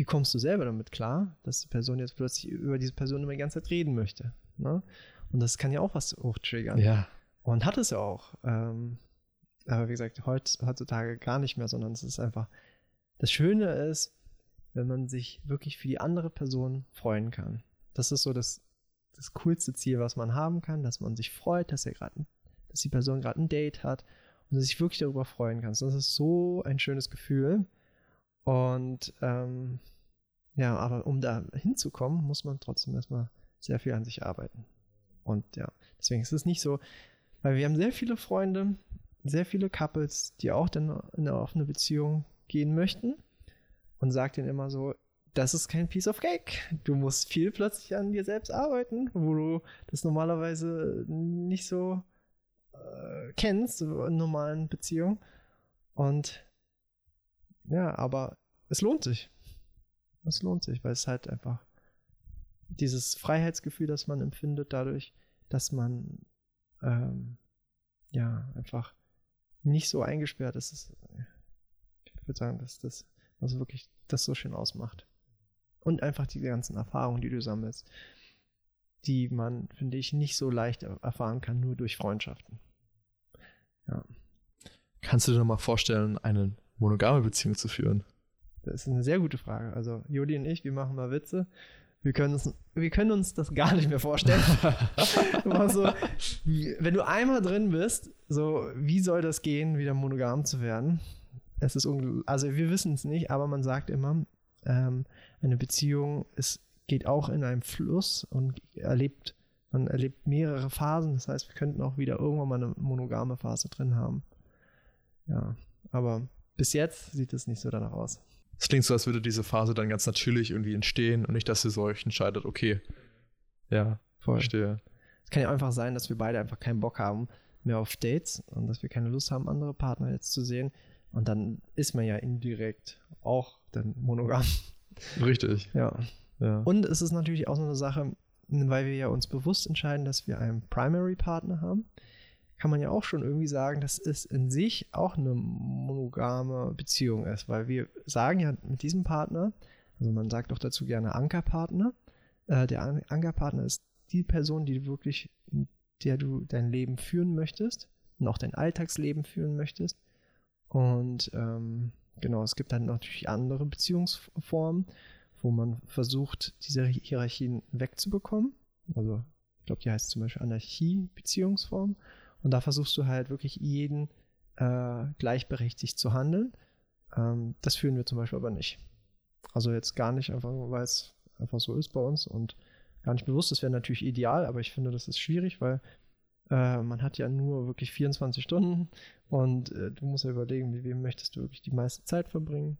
wie kommst du selber damit klar, dass die Person jetzt plötzlich über diese Person immer die ganze Zeit reden möchte. Ne? Und das kann ja auch was hochtriggern. Ja. Und hat es ja auch. Ähm, aber wie gesagt, heut, heutzutage gar nicht mehr, sondern es ist einfach. Das Schöne ist, wenn man sich wirklich für die andere Person freuen kann. Das ist so das, das coolste Ziel, was man haben kann, dass man sich freut, dass er gerade, dass die Person gerade ein Date hat und sich wirklich darüber freuen kann. Das ist so ein schönes Gefühl. Und ähm, ja, aber um da hinzukommen, muss man trotzdem erstmal sehr viel an sich arbeiten. Und ja, deswegen ist es nicht so, weil wir haben sehr viele Freunde, sehr viele Couples, die auch dann in eine offene Beziehung gehen möchten und sagt ihnen immer so, das ist kein Piece of Cake. Du musst viel plötzlich an dir selbst arbeiten, wo du das normalerweise nicht so äh, kennst, in normalen Beziehungen. Und ja, aber es lohnt sich. Es lohnt sich, weil es halt einfach dieses Freiheitsgefühl, das man empfindet, dadurch, dass man ähm, ja einfach nicht so eingesperrt ist. ist ich würde sagen, dass das was wirklich das so schön ausmacht. Und einfach die ganzen Erfahrungen, die du sammelst, die man, finde ich, nicht so leicht erfahren kann, nur durch Freundschaften. Ja. Kannst du dir mal vorstellen, eine monogame Beziehung zu führen? Das ist eine sehr gute Frage. Also Juli und ich, wir machen mal Witze. Wir können uns, wir können uns das gar nicht mehr vorstellen. [laughs] so, wenn du einmal drin bist, so wie soll das gehen, wieder monogam zu werden? Es ist also wir wissen es nicht, aber man sagt immer, ähm, eine Beziehung ist, geht auch in einem Fluss und erlebt, man erlebt mehrere Phasen. Das heißt, wir könnten auch wieder irgendwann mal eine monogame Phase drin haben. Ja, aber bis jetzt sieht es nicht so danach aus. Es klingt so, als würde diese Phase dann ganz natürlich irgendwie entstehen und nicht, dass ihr so euch entscheidet, okay, ja, Voll. verstehe. Es kann ja einfach sein, dass wir beide einfach keinen Bock haben mehr auf Dates und dass wir keine Lust haben, andere Partner jetzt zu sehen. Und dann ist man ja indirekt auch dann monogam. Richtig. Ja. Ja. Und es ist natürlich auch so eine Sache, weil wir ja uns bewusst entscheiden, dass wir einen Primary-Partner haben, kann man ja auch schon irgendwie sagen, dass es in sich auch eine monogame Beziehung ist, weil wir sagen ja mit diesem Partner, also man sagt auch dazu gerne Ankerpartner, äh, der An Ankerpartner ist die Person, die du wirklich, der du dein Leben führen möchtest und auch dein Alltagsleben führen möchtest. Und ähm, genau, es gibt dann natürlich andere Beziehungsformen, wo man versucht, diese Hierarchien wegzubekommen. Also, ich glaube, die heißt zum Beispiel Anarchie-Beziehungsform. Und da versuchst du halt wirklich jeden äh, gleichberechtigt zu handeln. Ähm, das führen wir zum Beispiel aber nicht. Also jetzt gar nicht, einfach weil es einfach so ist bei uns und gar nicht bewusst. Das wäre natürlich ideal, aber ich finde, das ist schwierig, weil äh, man hat ja nur wirklich 24 Stunden und äh, du musst ja überlegen, mit wem möchtest du wirklich die meiste Zeit verbringen.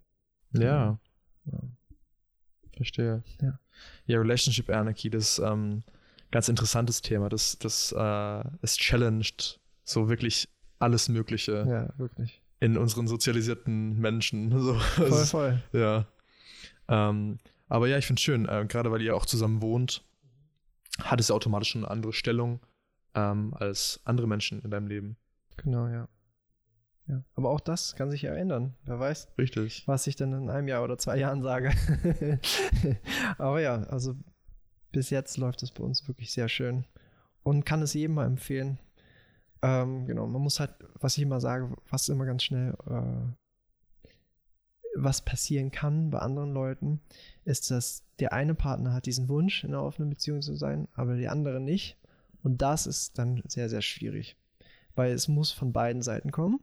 ja. Ja. Verstehe. Ja. Ja, Relationship Anarchy, das ähm, ganz interessantes Thema. Das, das äh, es challenged so wirklich alles Mögliche Ja, wirklich. in unseren sozialisierten Menschen. [laughs] So, Voll, voll. Ja. Ähm, aber ja, ich finde es schön, äh, gerade weil ihr auch zusammen wohnt, hat es automatisch schon eine andere Stellung ähm, als andere Menschen in deinem Leben. Genau, ja. Ja. Aber auch das kann sich ja ändern. Wer weiß, Richtig. was ich dann in einem Jahr oder zwei Jahren sage. [laughs] Aber ja, also bis jetzt läuft es bei uns wirklich sehr schön und kann es jedem mal empfehlen. Ähm, genau, man muss halt, was ich immer sage, was immer ganz schnell, äh, was passieren kann bei anderen Leuten, ist, dass der eine Partner hat diesen Wunsch, in einer offenen Beziehung zu sein, aber der andere nicht. Und das ist dann sehr, sehr schwierig, weil es muss von beiden Seiten kommen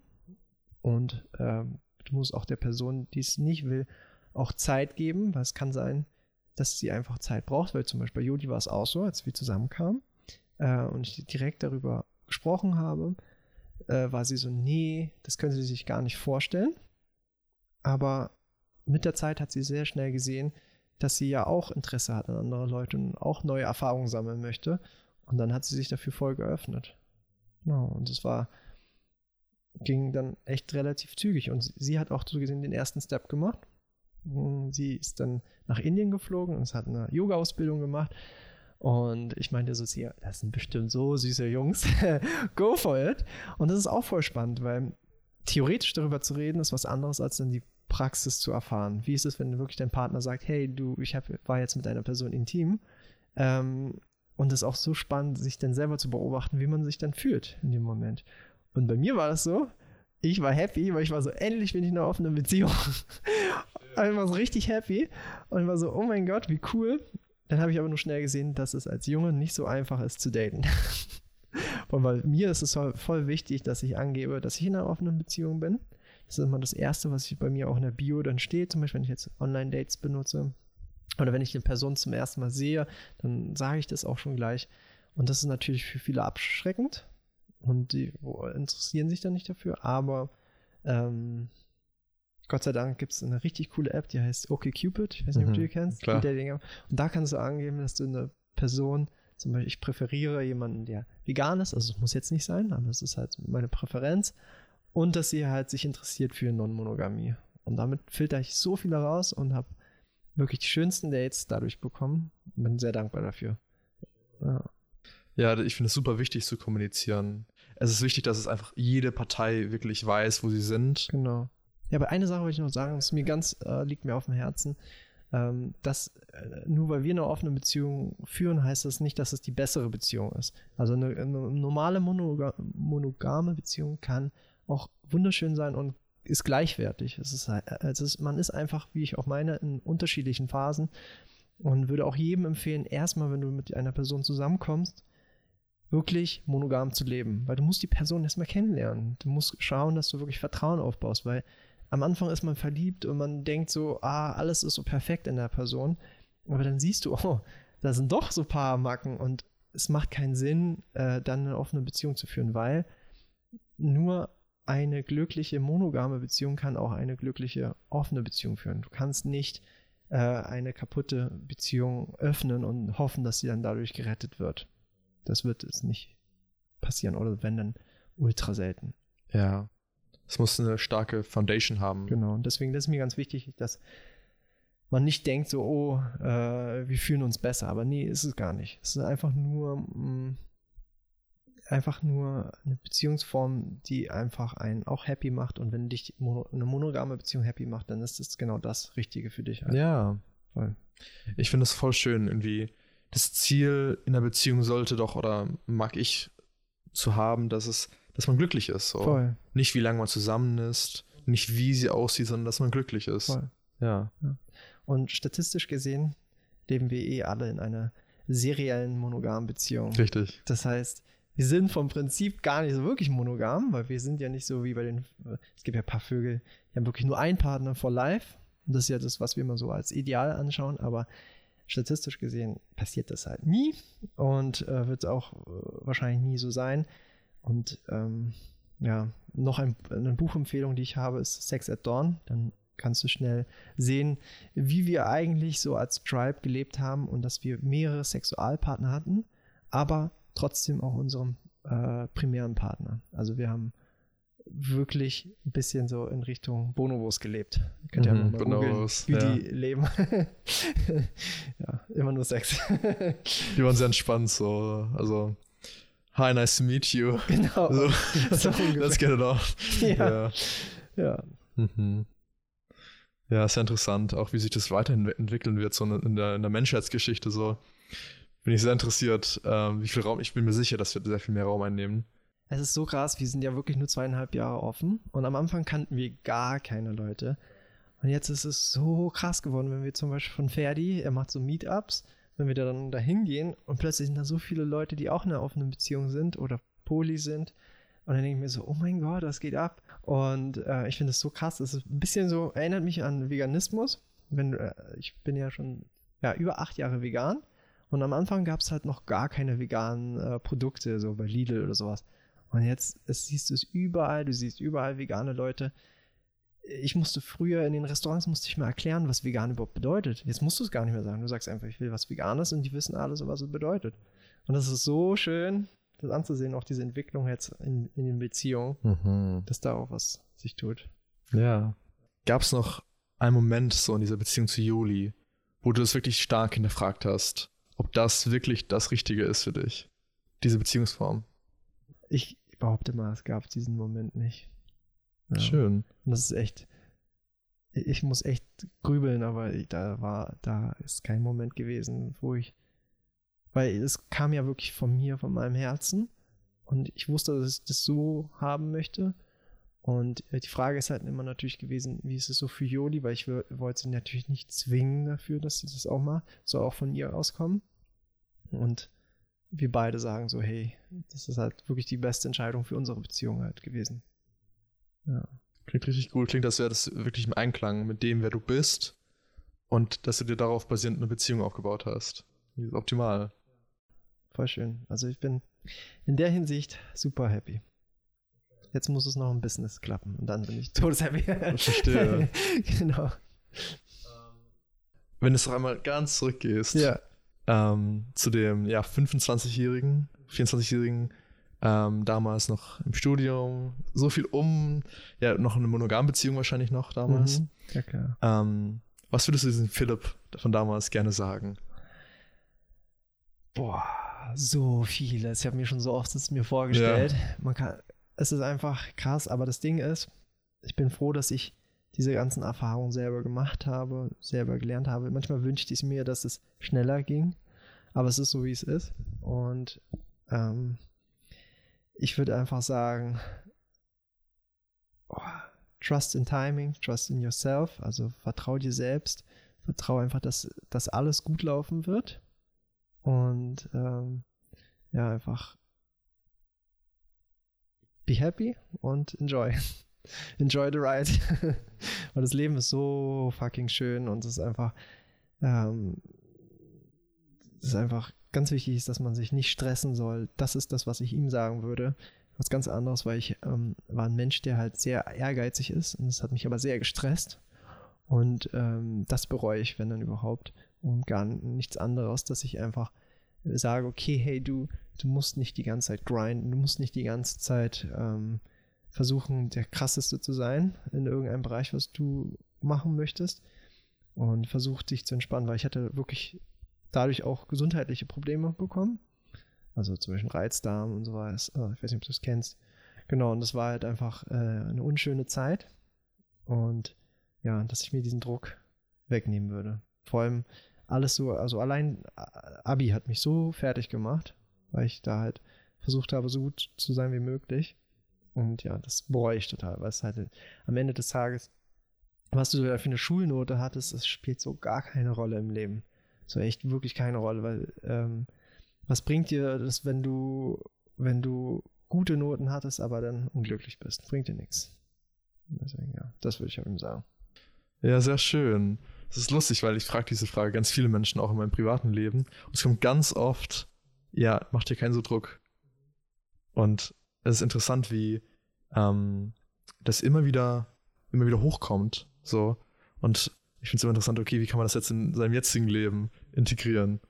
und ähm, du musst auch der Person, die es nicht will, auch Zeit geben, weil es kann sein, dass sie einfach Zeit braucht, weil zum Beispiel bei Jodi war es auch so, als wir zusammenkamen äh, und ich direkt darüber gesprochen habe, äh, war sie so, nee, das könnte sie sich gar nicht vorstellen. Aber mit der Zeit hat sie sehr schnell gesehen, dass sie ja auch Interesse hat an andere Leute und auch neue Erfahrungen sammeln möchte. Und dann hat sie sich dafür voll geöffnet. Genau, und es war, ging dann echt relativ zügig. Und sie hat auch so gesehen den ersten Step gemacht. Sie ist dann nach Indien geflogen und hat eine Yoga-Ausbildung gemacht. Und ich meinte so, sie, das sind bestimmt so süße Jungs. [laughs] Go for it. Und das ist auch voll spannend, weil theoretisch darüber zu reden, ist was anderes, als dann die Praxis zu erfahren. Wie ist es, wenn wirklich dein Partner sagt, hey, du, ich hab, war jetzt mit einer Person intim. Ähm, und es ist auch so spannend, sich dann selber zu beobachten, wie man sich dann fühlt in dem Moment. Und bei mir war das so, ich war happy, weil ich war so, endlich bin ich in einer offenen Beziehung. Ich war so richtig happy und war so, oh mein Gott, wie cool. Dann habe ich aber nur schnell gesehen, dass es als Junge nicht so einfach ist zu daten. [laughs] Und bei mir ist es voll wichtig, dass ich angebe, dass ich in einer offenen Beziehung bin. Das ist immer das Erste, was bei mir auch in der Bio dann steht. Zum Beispiel, wenn ich jetzt Online-Dates benutze oder wenn ich eine Person zum ersten Mal sehe, dann sage ich das auch schon gleich. Und das ist natürlich für viele abschreckend und die interessieren sich dann nicht dafür. Aber ähm, Gott sei Dank gibt es eine richtig coole App, die heißt OkCupid. Ich weiß nicht, ob du die kennst. klar. Die. Und da kannst du angeben, dass du eine Person, zum Beispiel, ich präferiere jemanden, der vegan ist, also es muss jetzt nicht sein, aber es ist halt meine Präferenz. Und dass sie halt sich interessiert für Non-Monogamie. Und damit filter ich so viel raus und habe wirklich die schönsten Dates dadurch bekommen. Bin sehr dankbar dafür. Ja. Ja, ich finde es super wichtig zu kommunizieren. Es ist wichtig, dass es einfach jede Partei wirklich weiß, wo sie sind. Genau. Ja, aber eine Sache wollte ich noch sagen, das mir ganz, äh, liegt mir auf dem Herzen. Ähm, dass äh, nur weil wir eine offene Beziehung führen, heißt das nicht, dass es die bessere Beziehung ist. Also eine, eine normale monoga monogame Beziehung kann auch wunderschön sein und ist gleichwertig. Es ist, es ist, man ist einfach, wie ich auch meine, in unterschiedlichen Phasen und würde auch jedem empfehlen, erstmal, wenn du mit einer Person zusammenkommst, wirklich monogam zu leben, weil du musst die Person erstmal kennenlernen. Du musst schauen, dass du wirklich Vertrauen aufbaust, weil am Anfang ist man verliebt und man denkt so, ah, alles ist so perfekt in der Person, aber dann siehst du, oh, da sind doch so ein paar Macken und es macht keinen Sinn, äh, dann eine offene Beziehung zu führen, weil nur eine glückliche monogame Beziehung kann auch eine glückliche offene Beziehung führen. Du kannst nicht äh, eine kaputte Beziehung öffnen und hoffen, dass sie dann dadurch gerettet wird. Das wird es nicht passieren oder wenn dann ultra selten. Ja. Es muss eine starke Foundation haben. Genau. Und deswegen das ist mir ganz wichtig, dass man nicht denkt so, oh, äh, wir fühlen uns besser. Aber nee, ist es gar nicht. Es ist einfach nur mh, einfach nur eine Beziehungsform, die einfach einen auch happy macht. Und wenn dich mono, eine monogame Beziehung happy macht, dann ist das genau das Richtige für dich. Ja. Voll. Ich finde es voll schön, irgendwie. Das Ziel in der Beziehung sollte doch, oder mag ich zu haben, dass es, dass man glücklich ist. So. Voll. Nicht wie lange man zusammen ist, nicht wie sie aussieht, sondern dass man glücklich ist. Voll. Ja. Und statistisch gesehen leben wir eh alle in einer seriellen monogamen Beziehung. Richtig. Das heißt, wir sind vom Prinzip gar nicht so wirklich monogam, weil wir sind ja nicht so wie bei den, es gibt ja ein paar Vögel, die haben wirklich nur einen Partner for life. Und das ist ja das, was wir immer so als Ideal anschauen, aber statistisch gesehen passiert das halt nie und äh, wird auch äh, wahrscheinlich nie so sein. Und ähm, ja, noch ein, eine Buchempfehlung, die ich habe, ist Sex at Dawn. Dann kannst du schnell sehen, wie wir eigentlich so als Tribe gelebt haben und dass wir mehrere Sexualpartner hatten, aber trotzdem auch unserem äh, primären Partner. Also wir haben wirklich ein bisschen so in Richtung Bonobos gelebt. Könnt ihr Mhm, mal Bonobos, wie ja. die leben. [laughs] ja, immer nur Sex. Die waren sehr entspannt, so. Also Hi, nice to meet you. [laughs] Genau. So, [laughs] So let's get it off. Ja. Ja. Mhm. Ja, ist ja interessant, auch wie sich das weiterentwickeln wird, so in der, in der Menschheitsgeschichte. So bin ich sehr interessiert, ähm, wie viel Raum. Ich bin mir sicher, dass wir sehr viel mehr Raum einnehmen. Es ist so krass, wir sind ja wirklich nur zweieinhalb Jahre offen und am Anfang kannten wir gar keine Leute. Und jetzt ist es so krass geworden, wenn wir zum Beispiel von Ferdi, er macht so Meetups, wenn wir da dann da hingehen und plötzlich sind da so viele Leute, die auch in einer offenen Beziehung sind oder Poli sind. Und dann denke ich mir so, oh mein Gott, das geht ab. Und äh, ich finde es so krass. Es ist ein bisschen so, erinnert mich an Veganismus. Wenn, äh, ich bin ja schon ja, über acht Jahre vegan. Und am Anfang gab es halt noch gar keine veganen äh, Produkte, so bei Lidl oder sowas. Und jetzt es siehst du es überall, du siehst überall vegane Leute. Ich musste früher in den Restaurants musste ich mal erklären, was vegan überhaupt bedeutet. Jetzt musst du es gar nicht mehr sagen. Du sagst einfach, ich will was Veganes und die wissen alles, was es bedeutet. Und das ist so schön, das anzusehen, auch diese Entwicklung jetzt in, in den Beziehungen, dass da auch was sich tut. Ja. Gab es noch einen Moment so in dieser Beziehung zu Juli, wo du das wirklich stark hinterfragt hast, ob das wirklich das Richtige ist für dich? Diese Beziehungsform. Ich behaupte mal, es gab diesen Moment nicht. Ja. Schön. Und das ist echt. Ich muss echt grübeln, aber da war, da ist kein Moment gewesen, wo ich. Weil es kam ja wirklich von mir, von meinem Herzen. Und ich wusste, dass ich das so haben möchte. Und äh, die Frage ist halt immer natürlich gewesen, wie ist es so für Joli, weil ich wollte sie natürlich nicht zwingen dafür, dass sie das auch mal, soll auch von ihr auskommen. Und wir beide sagen so, hey, das ist halt wirklich die beste Entscheidung für unsere Beziehung halt gewesen. Ja. Klingt richtig gut. Klingt, als wäre das wirklich im Einklang mit dem, wer du bist und dass du dir darauf basierend eine Beziehung aufgebaut hast. Optimal. Voll schön. Also ich bin in der Hinsicht super happy. Jetzt muss es noch im Business klappen und dann bin ich todeshappy. Ich verstehe. [laughs] genau. Wenn du es noch einmal ganz zurückgehst Ja. ähm, zu dem ja, 25-Jährigen, 24-Jährigen, ähm, damals noch im Studium, so viel um, ja, noch eine monogame Beziehung wahrscheinlich noch damals. Mhm. Ja, klar. Ähm, was würdest du diesem Philipp von damals gerne sagen? Boah, so vieles. Ich habe mir schon so oft es mir vorgestellt. Man kann, es ist einfach krass, aber das Ding ist, ich bin froh, dass ich diese ganzen Erfahrungen selber gemacht habe, selber gelernt habe. Manchmal wünschte ich mir, dass es schneller ging, aber es ist so, wie es ist. Und ähm, ich würde einfach sagen, oh, trust in timing, trust in yourself, also vertrau dir selbst, vertrau einfach, dass, dass alles gut laufen wird. Und ähm, ja, einfach be happy und enjoy. [laughs] enjoy the ride. [laughs] Weil das Leben ist so fucking schön und es ist einfach, ähm, es ist einfach ganz wichtig ist, dass man sich nicht stressen soll. Das ist das, was ich ihm sagen würde. Was ganz anderes, weil ich ähm, war ein Mensch, der halt sehr ehrgeizig ist und das hat mich aber sehr gestresst. Und ähm, das bereue ich, wenn dann überhaupt. Und gar nichts anderes, dass ich einfach sage, okay, hey, du, du musst nicht die ganze Zeit grinden, du musst nicht die ganze Zeit ähm, versuchen, der krasseste zu sein in irgendeinem Bereich, was du machen möchtest. Und versuch dich zu entspannen, weil ich hatte wirklich dadurch auch gesundheitliche Probleme bekommen. Also zum Beispiel Reizdarm und so was. Oh, ich weiß nicht, ob du das kennst. Genau, und das war halt einfach äh, eine unschöne Zeit. Und ja, dass ich mir diesen Druck wegnehmen würde. Vor allem alles so, also allein Abi hat mich so fertig gemacht, weil ich da halt versucht habe, so gut zu sein wie möglich. Und ja, das bereue ich total, weil es halt am Ende des Tages, was du da für eine Schulnote hattest, das spielt so gar keine Rolle im Leben. So echt wirklich keine Rolle, weil ähm, was bringt dir das, wenn du, wenn du gute Noten hattest, aber dann unglücklich bist? Bringt dir nichts. Deswegen, ja, das würde ich ihm sagen. Ja, sehr schön. Das ist lustig, weil ich frage diese Frage ganz viele Menschen auch in meinem privaten Leben. Und es kommt ganz oft, ja, mach dir keinen so Druck. Und es ist interessant, wie ähm, das immer wieder, immer wieder hochkommt. So. Und ich finde es immer interessant, okay, wie kann man das jetzt in seinem jetzigen Leben integrieren?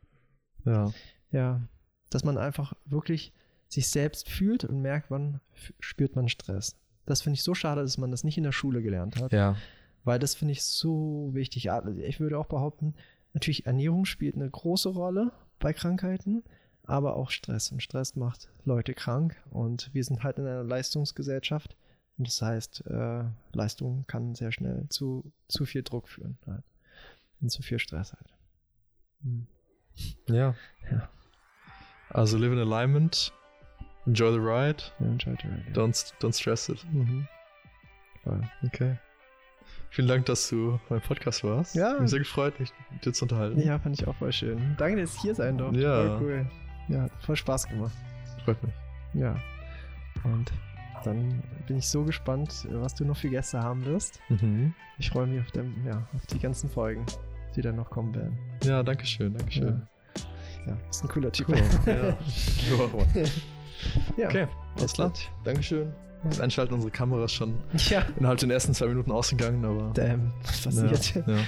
Ja. Ja, dass man einfach wirklich sich selbst fühlt und merkt, wann spürt man Stress. Das finde ich so schade, dass man das nicht in der Schule gelernt hat. Ja. Weil das finde ich so wichtig. Ich würde auch behaupten, natürlich Ernährung spielt eine große Rolle bei Krankheiten, aber auch Stress. Und Stress macht Leute krank. Und wir sind halt in einer Leistungsgesellschaft. Und das heißt, äh, Leistung kann sehr schnell zu zu viel Druck führen. Halt. Und zu viel Stress halt. Hm. Ja. Ja. Also live in alignment, enjoy the ride, Ja, enjoy the ride, don't, don't stress it. Mhm. Okay. Vielen Dank, dass du beim Podcast warst. Ja. Mich sehr gefreut, mich mit dir zu unterhalten. Ja, fand ich auch voll schön. Danke, dass ich hier sein durfte. Ja. Voll cool. Ja, hat voll Spaß gemacht. Freut mich. Ja. Und dann bin ich so gespannt, was du noch für Gäste haben wirst. Mhm. Ich freue mich auf, dem, ja, auf die ganzen Folgen, die dann noch kommen werden. Ja, danke schön, danke schön. Ja, ist ein cooler Typ. Cool. ja. [laughs] Ja. ja. Okay, alles klar. Dankeschön. Das Einschalten unserer Kamera ist schon Ja. innerhalb den ersten zwei Minuten ausgegangen, aber. Damn, was passiert? Ja, ja.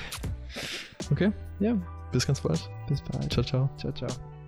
Okay, Ja, bis ganz bald. bis bald. Ciao, ciao. ciao. ciao.